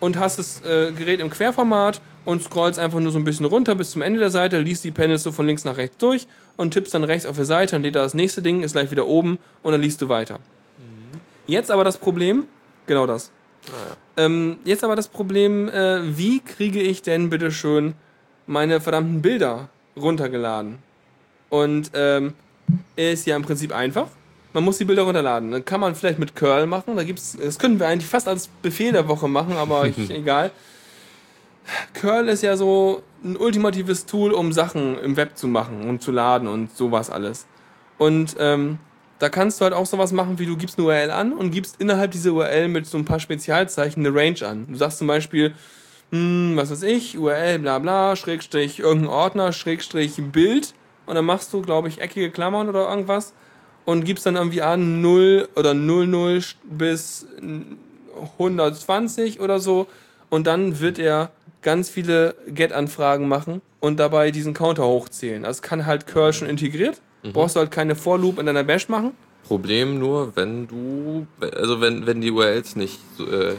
und hast das äh, Gerät im Querformat und scrollst einfach nur so ein bisschen runter bis zum Ende der Seite, liest die Panels so von links nach rechts durch und tippst dann rechts auf die Seite, dann lädt das nächste Ding, ist gleich wieder oben und dann liest du weiter. Mhm. Jetzt aber das Problem, genau das. Ah, ja. ähm, jetzt aber das Problem, äh, wie kriege ich denn bitte schön meine verdammten Bilder runtergeladen? Und ähm, ist ja im Prinzip einfach. Man muss die Bilder runterladen. Dann kann man vielleicht mit Curl machen. Da gibt's, das können wir eigentlich fast als Befehl der Woche machen, aber ich, egal. Curl ist ja so ein ultimatives Tool, um Sachen im Web zu machen und zu laden und sowas alles. Und ähm, da kannst du halt auch sowas machen, wie du gibst eine URL an und gibst innerhalb dieser URL mit so ein paar Spezialzeichen eine Range an. Du sagst zum Beispiel, hm, was weiß ich, URL bla bla, Schrägstrich irgendein Ordner, Schrägstrich Bild und dann machst du, glaube ich, eckige Klammern oder irgendwas und gibst dann irgendwie an 0 oder 00 bis 120 oder so und dann wird er ganz viele Get-Anfragen machen und dabei diesen Counter hochzählen. Das kann halt Curl schon integriert. Mhm. Brauchst du halt keine For-Loop in deiner Bash machen. Problem nur, wenn du, also wenn, wenn die URLs nicht äh,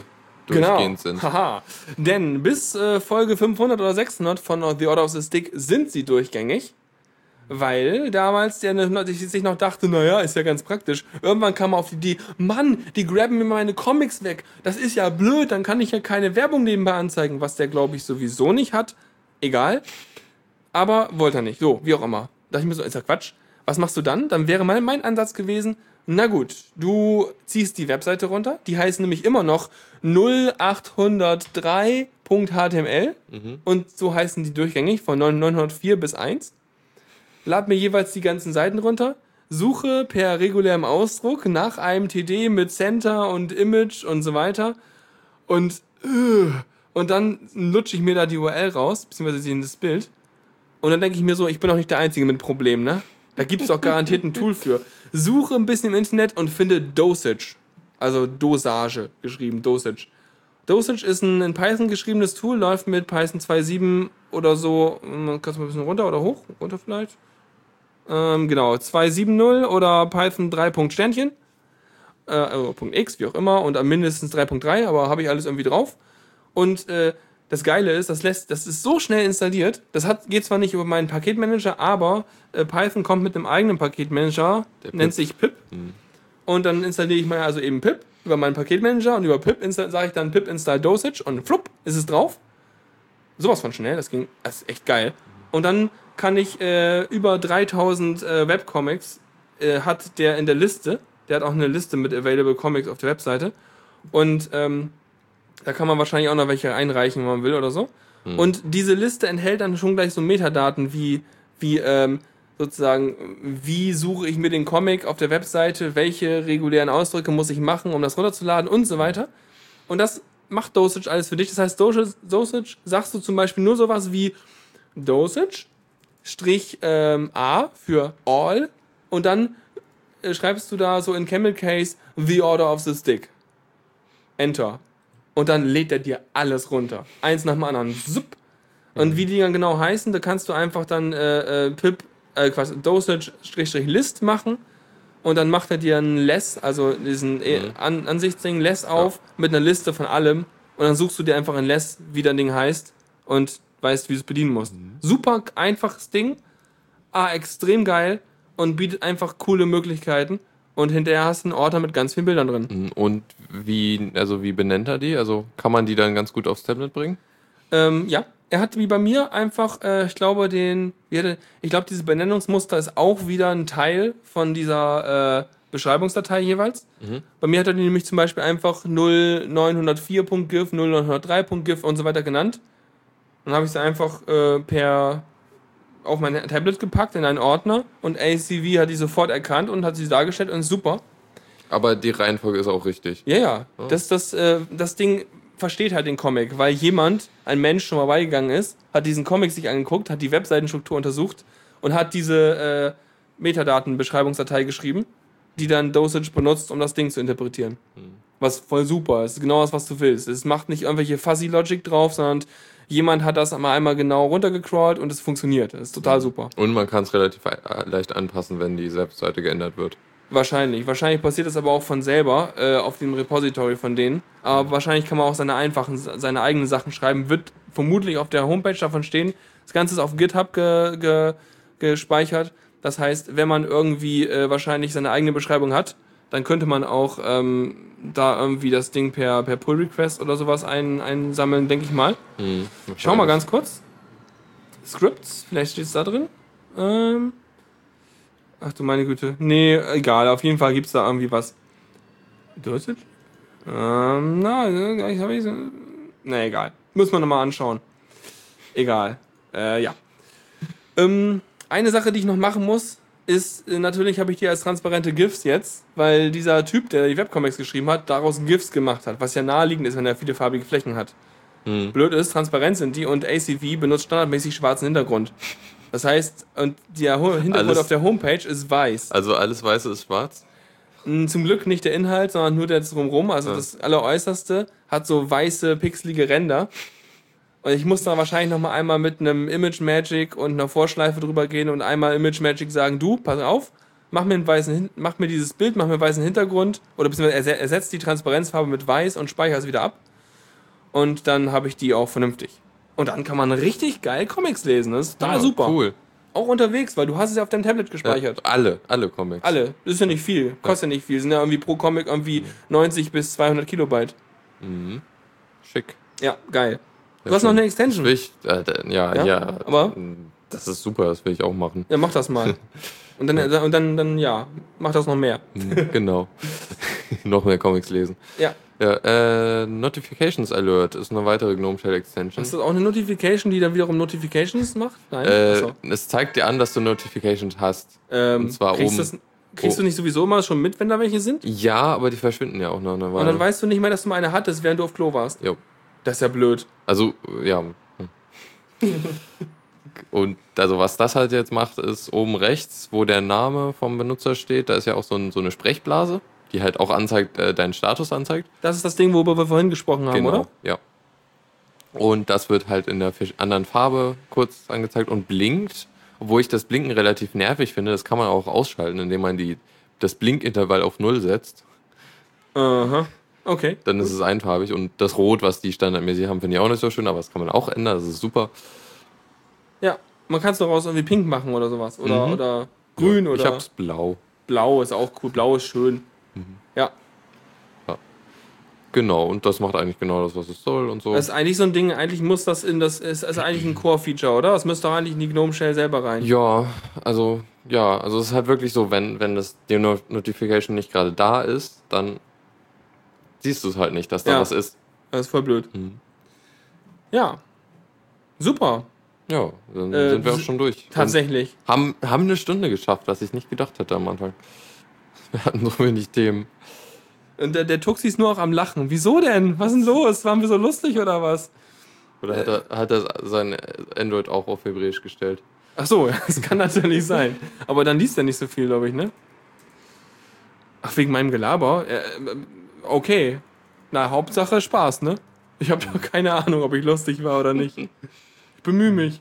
durchgehend genau. sind. Haha. Denn bis äh, Folge 500 oder 600 von The Order of the Stick sind sie durchgängig. Weil damals der sich noch dachte, naja, ist ja ganz praktisch. Irgendwann kam er auf die Idee, Mann, die graben mir meine Comics weg. Das ist ja blöd, dann kann ich ja keine Werbung nebenbei anzeigen, was der, glaube ich, sowieso nicht hat. Egal. Aber wollte er nicht. So, wie auch immer. dachte ich mir so, ist ja Quatsch. Was machst du dann? Dann wäre mein, mein Ansatz gewesen, na gut, du ziehst die Webseite runter, die heißt nämlich immer noch 0803.html mhm. und so heißen die durchgängig von 904 bis 1. Lad mir jeweils die ganzen Seiten runter, suche per regulärem Ausdruck nach einem TD mit Center und Image und so weiter und äh, und dann lutsche ich mir da die URL raus, beziehungsweise das Bild und dann denke ich mir so, ich bin auch nicht der Einzige mit Problemen, ne? Da gibt es doch garantiert ein Tool für. Suche ein bisschen im Internet und finde Dosage. Also Dosage geschrieben, Dosage. Dosage ist ein in Python geschriebenes Tool, läuft mit Python 2.7 oder so. Kannst du mal ein bisschen runter oder hoch? Runter vielleicht? Ähm, genau, 2.7.0 oder Python 3. Sternchen. Äh, also .x, wie auch immer. Und mindestens 3.3, aber habe ich alles irgendwie drauf. Und äh, das Geile ist, das lässt, das ist so schnell installiert. Das hat, geht zwar nicht über meinen Paketmanager, aber äh, Python kommt mit einem eigenen Paketmanager, Der nennt Pip. sich pip. Mhm. Und dann installiere ich mal also eben pip über meinen Paketmanager und über pip sage ich dann pip install dosage und flupp ist es drauf. Sowas von schnell, das ging, das ist echt geil. Und dann kann ich äh, über 3000 äh, Webcomics äh, hat der in der Liste. Der hat auch eine Liste mit Available Comics auf der Webseite. Und ähm, da kann man wahrscheinlich auch noch welche einreichen, wenn man will oder so. Hm. Und diese Liste enthält dann schon gleich so Metadaten wie, wie ähm, sozusagen, wie suche ich mir den Comic auf der Webseite, welche regulären Ausdrücke muss ich machen, um das runterzuladen und so weiter. Und das macht Dosage alles für dich. Das heißt, Dosage, Dosage sagst du zum Beispiel nur sowas wie Dosage, Strich ähm, A für All und dann äh, schreibst du da so in Camel Case The Order of the Stick. Enter und dann lädt er dir alles runter. Eins nach dem anderen. Zup. Und wie die dann genau heißen, da kannst du einfach dann äh, äh, pip, äh, quasi Dosage-List machen und dann macht er dir ein Less, also diesen äh, mhm. An Ansichtsding Less auf ja. mit einer Liste von allem und dann suchst du dir einfach ein Less, wie dein Ding heißt und weißt, wie du es bedienen musst. Mhm. Super einfaches Ding, ah, extrem geil und bietet einfach coole Möglichkeiten und hinterher hast du einen Ordner mit ganz vielen Bildern drin. Mhm. Und wie, also wie benennt er die? Also kann man die dann ganz gut aufs Tablet bringen? Ähm, ja, er hat wie bei mir einfach, äh, ich glaube, den, ich glaube, dieses Benennungsmuster ist auch wieder ein Teil von dieser äh, Beschreibungsdatei jeweils. Mhm. Bei mir hat er die nämlich zum Beispiel einfach 0904.gif, 0903.gif und so weiter genannt. Dann habe ich sie einfach äh, per auf mein Tablet gepackt in einen Ordner und ACV hat die sofort erkannt und hat sie dargestellt und super. Aber die Reihenfolge ist auch richtig. Ja, ja. Oh. Das, das, äh, das Ding versteht halt den Comic, weil jemand, ein Mensch schon mal beigegangen ist, hat diesen Comic sich angeguckt, hat die Webseitenstruktur untersucht und hat diese äh, Metadatenbeschreibungsdatei geschrieben, die dann Dosage benutzt, um das Ding zu interpretieren. Hm. Was voll super ist. Genau das, was du willst. Es macht nicht irgendwelche Fuzzy Logic drauf, sondern jemand hat das mal einmal genau runtergecrawlt und es funktioniert. Das ist total super. Und man kann es relativ leicht anpassen, wenn die Webseite geändert wird. Wahrscheinlich. Wahrscheinlich passiert das aber auch von selber äh, auf dem Repository von denen. Aber wahrscheinlich kann man auch seine einfachen, seine eigenen Sachen schreiben. Wird vermutlich auf der Homepage davon stehen. Das Ganze ist auf GitHub ge, ge, gespeichert. Das heißt, wenn man irgendwie äh, wahrscheinlich seine eigene Beschreibung hat, dann könnte man auch ähm, da irgendwie das Ding per, per Pull Request oder sowas ein, einsammeln, denke ich mal. Hm, Schau mal ganz kurz. Scripts, vielleicht steht es da drin. Ähm, ach du meine Güte. Nee, egal, auf jeden Fall gibt es da irgendwie was. Dosage? Ähm, na, ich habe ich so. Na, egal. Muss man nochmal anschauen. Egal. Äh, ja. Ähm, eine Sache, die ich noch machen muss, ist, äh, natürlich habe ich die als transparente GIFs jetzt, weil dieser Typ, der die Webcomics geschrieben hat, daraus GIFs gemacht hat, was ja naheliegend ist, wenn er viele farbige Flächen hat. Hm. Blöd ist, transparent sind die und ACV benutzt standardmäßig schwarzen Hintergrund. Das heißt, und der Hintergrund alles, auf der Homepage ist weiß. Also alles Weiße ist schwarz? Hm, zum Glück nicht der Inhalt, sondern nur der drumherum. Also ja. das Alleräußerste hat so weiße, pixelige Ränder. Und ich muss da wahrscheinlich noch mal einmal mit einem Image Magic und einer Vorschleife drüber gehen und einmal Image Magic sagen, du, pass auf, mach mir, einen weißen, mach mir dieses Bild, mach mir einen weißen Hintergrund oder beziehungsweise ersetzt die Transparenzfarbe mit weiß und speicher es wieder ab. Und dann habe ich die auch vernünftig. Und dann kann man richtig geil Comics lesen. Das ist total oh, super. Cool. Auch unterwegs, weil du hast es ja auf deinem Tablet gespeichert. Ja, alle, alle Comics. Alle. Das ist ja nicht viel. Kostet ja nicht viel. Sind ja irgendwie pro Comic irgendwie 90 bis 200 Kilobyte. Mhm. Schick. Ja, geil. Du hast noch eine Extension. Ich, äh, ja, ja, ja, Aber? Das ist super, das will ich auch machen. Ja, mach das mal. Und dann, und dann, dann, ja, mach das noch mehr. Mhm, genau. noch mehr Comics lesen. Ja. Ja, äh, Notifications Alert ist eine weitere GNOME Shell Extension. Ist das auch eine Notification, die dann wiederum Notifications macht? Nein. Äh, es zeigt dir an, dass du Notifications hast. Ähm, und zwar oben. Das, kriegst oh. du nicht sowieso immer schon mit, wenn da welche sind? Ja, aber die verschwinden ja auch noch eine Weile. Und dann weißt du nicht mehr, dass du mal eine hattest, während du auf Klo warst. Jo. Das ist ja blöd. Also, ja. Und also was das halt jetzt macht, ist oben rechts, wo der Name vom Benutzer steht, da ist ja auch so, ein, so eine Sprechblase die halt auch anzeigt, äh, deinen Status anzeigt. Das ist das Ding, worüber wir vorhin gesprochen haben, genau, oder? Ja. Und das wird halt in der anderen Farbe kurz angezeigt und blinkt. Obwohl ich das Blinken relativ nervig finde, das kann man auch ausschalten, indem man die, das Blinkintervall auf Null setzt. Aha. Okay. Dann ist es einfarbig und das Rot, was die standardmäßig haben, finde ich auch nicht so schön, aber das kann man auch ändern, das ist super. Ja, man kann es daraus irgendwie pink machen oder sowas. Oder, mhm. oder grün ja, oder. Ich hab's blau. Blau ist auch cool, blau ist schön. Mhm. Ja. ja. Genau, und das macht eigentlich genau das, was es soll und so. Das ist eigentlich so ein Ding, eigentlich muss das in das, ist, ist eigentlich ein Core-Feature, oder? Das müsste doch eigentlich in die Gnome Shell selber rein. Ja, also, ja, also es ist halt wirklich so, wenn, wenn das, die Notification nicht gerade da ist, dann siehst du es halt nicht, dass da ja. was ist. Das ist voll blöd. Mhm. Ja. Super. Ja, dann äh, sind wir auch schon durch. Tatsächlich. Und haben, haben eine Stunde geschafft, was ich nicht gedacht hätte am Anfang. Wir hatten so wenig Themen. Und der, der Tuxi ist nur auch am Lachen. Wieso denn? Was ist denn los? Waren wir so lustig oder was? Oder hat er, hat er sein Android auch auf Hebräisch gestellt? Ach so, das kann natürlich sein. Aber dann liest er nicht so viel, glaube ich, ne? Ach, wegen meinem Gelaber? Okay. Na, Hauptsache Spaß, ne? Ich habe doch keine Ahnung, ob ich lustig war oder nicht. Ich bemühe mich.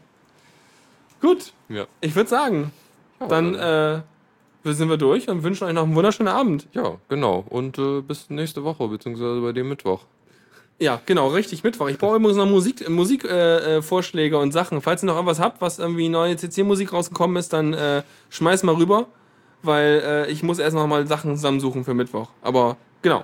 Gut. Ja. Ich würde sagen, dann äh, sind wir durch und wünschen euch noch einen wunderschönen Abend. Ja, genau. Und äh, bis nächste Woche, beziehungsweise bei dem Mittwoch. Ja, genau, richtig, Mittwoch. Ich brauche übrigens noch Musik, Musikvorschläge äh, äh und Sachen. Falls ihr noch irgendwas habt, was irgendwie neue CC-Musik rausgekommen ist, dann äh, schmeiß mal rüber, weil äh, ich muss erst noch mal Sachen zusammensuchen für Mittwoch. Aber genau.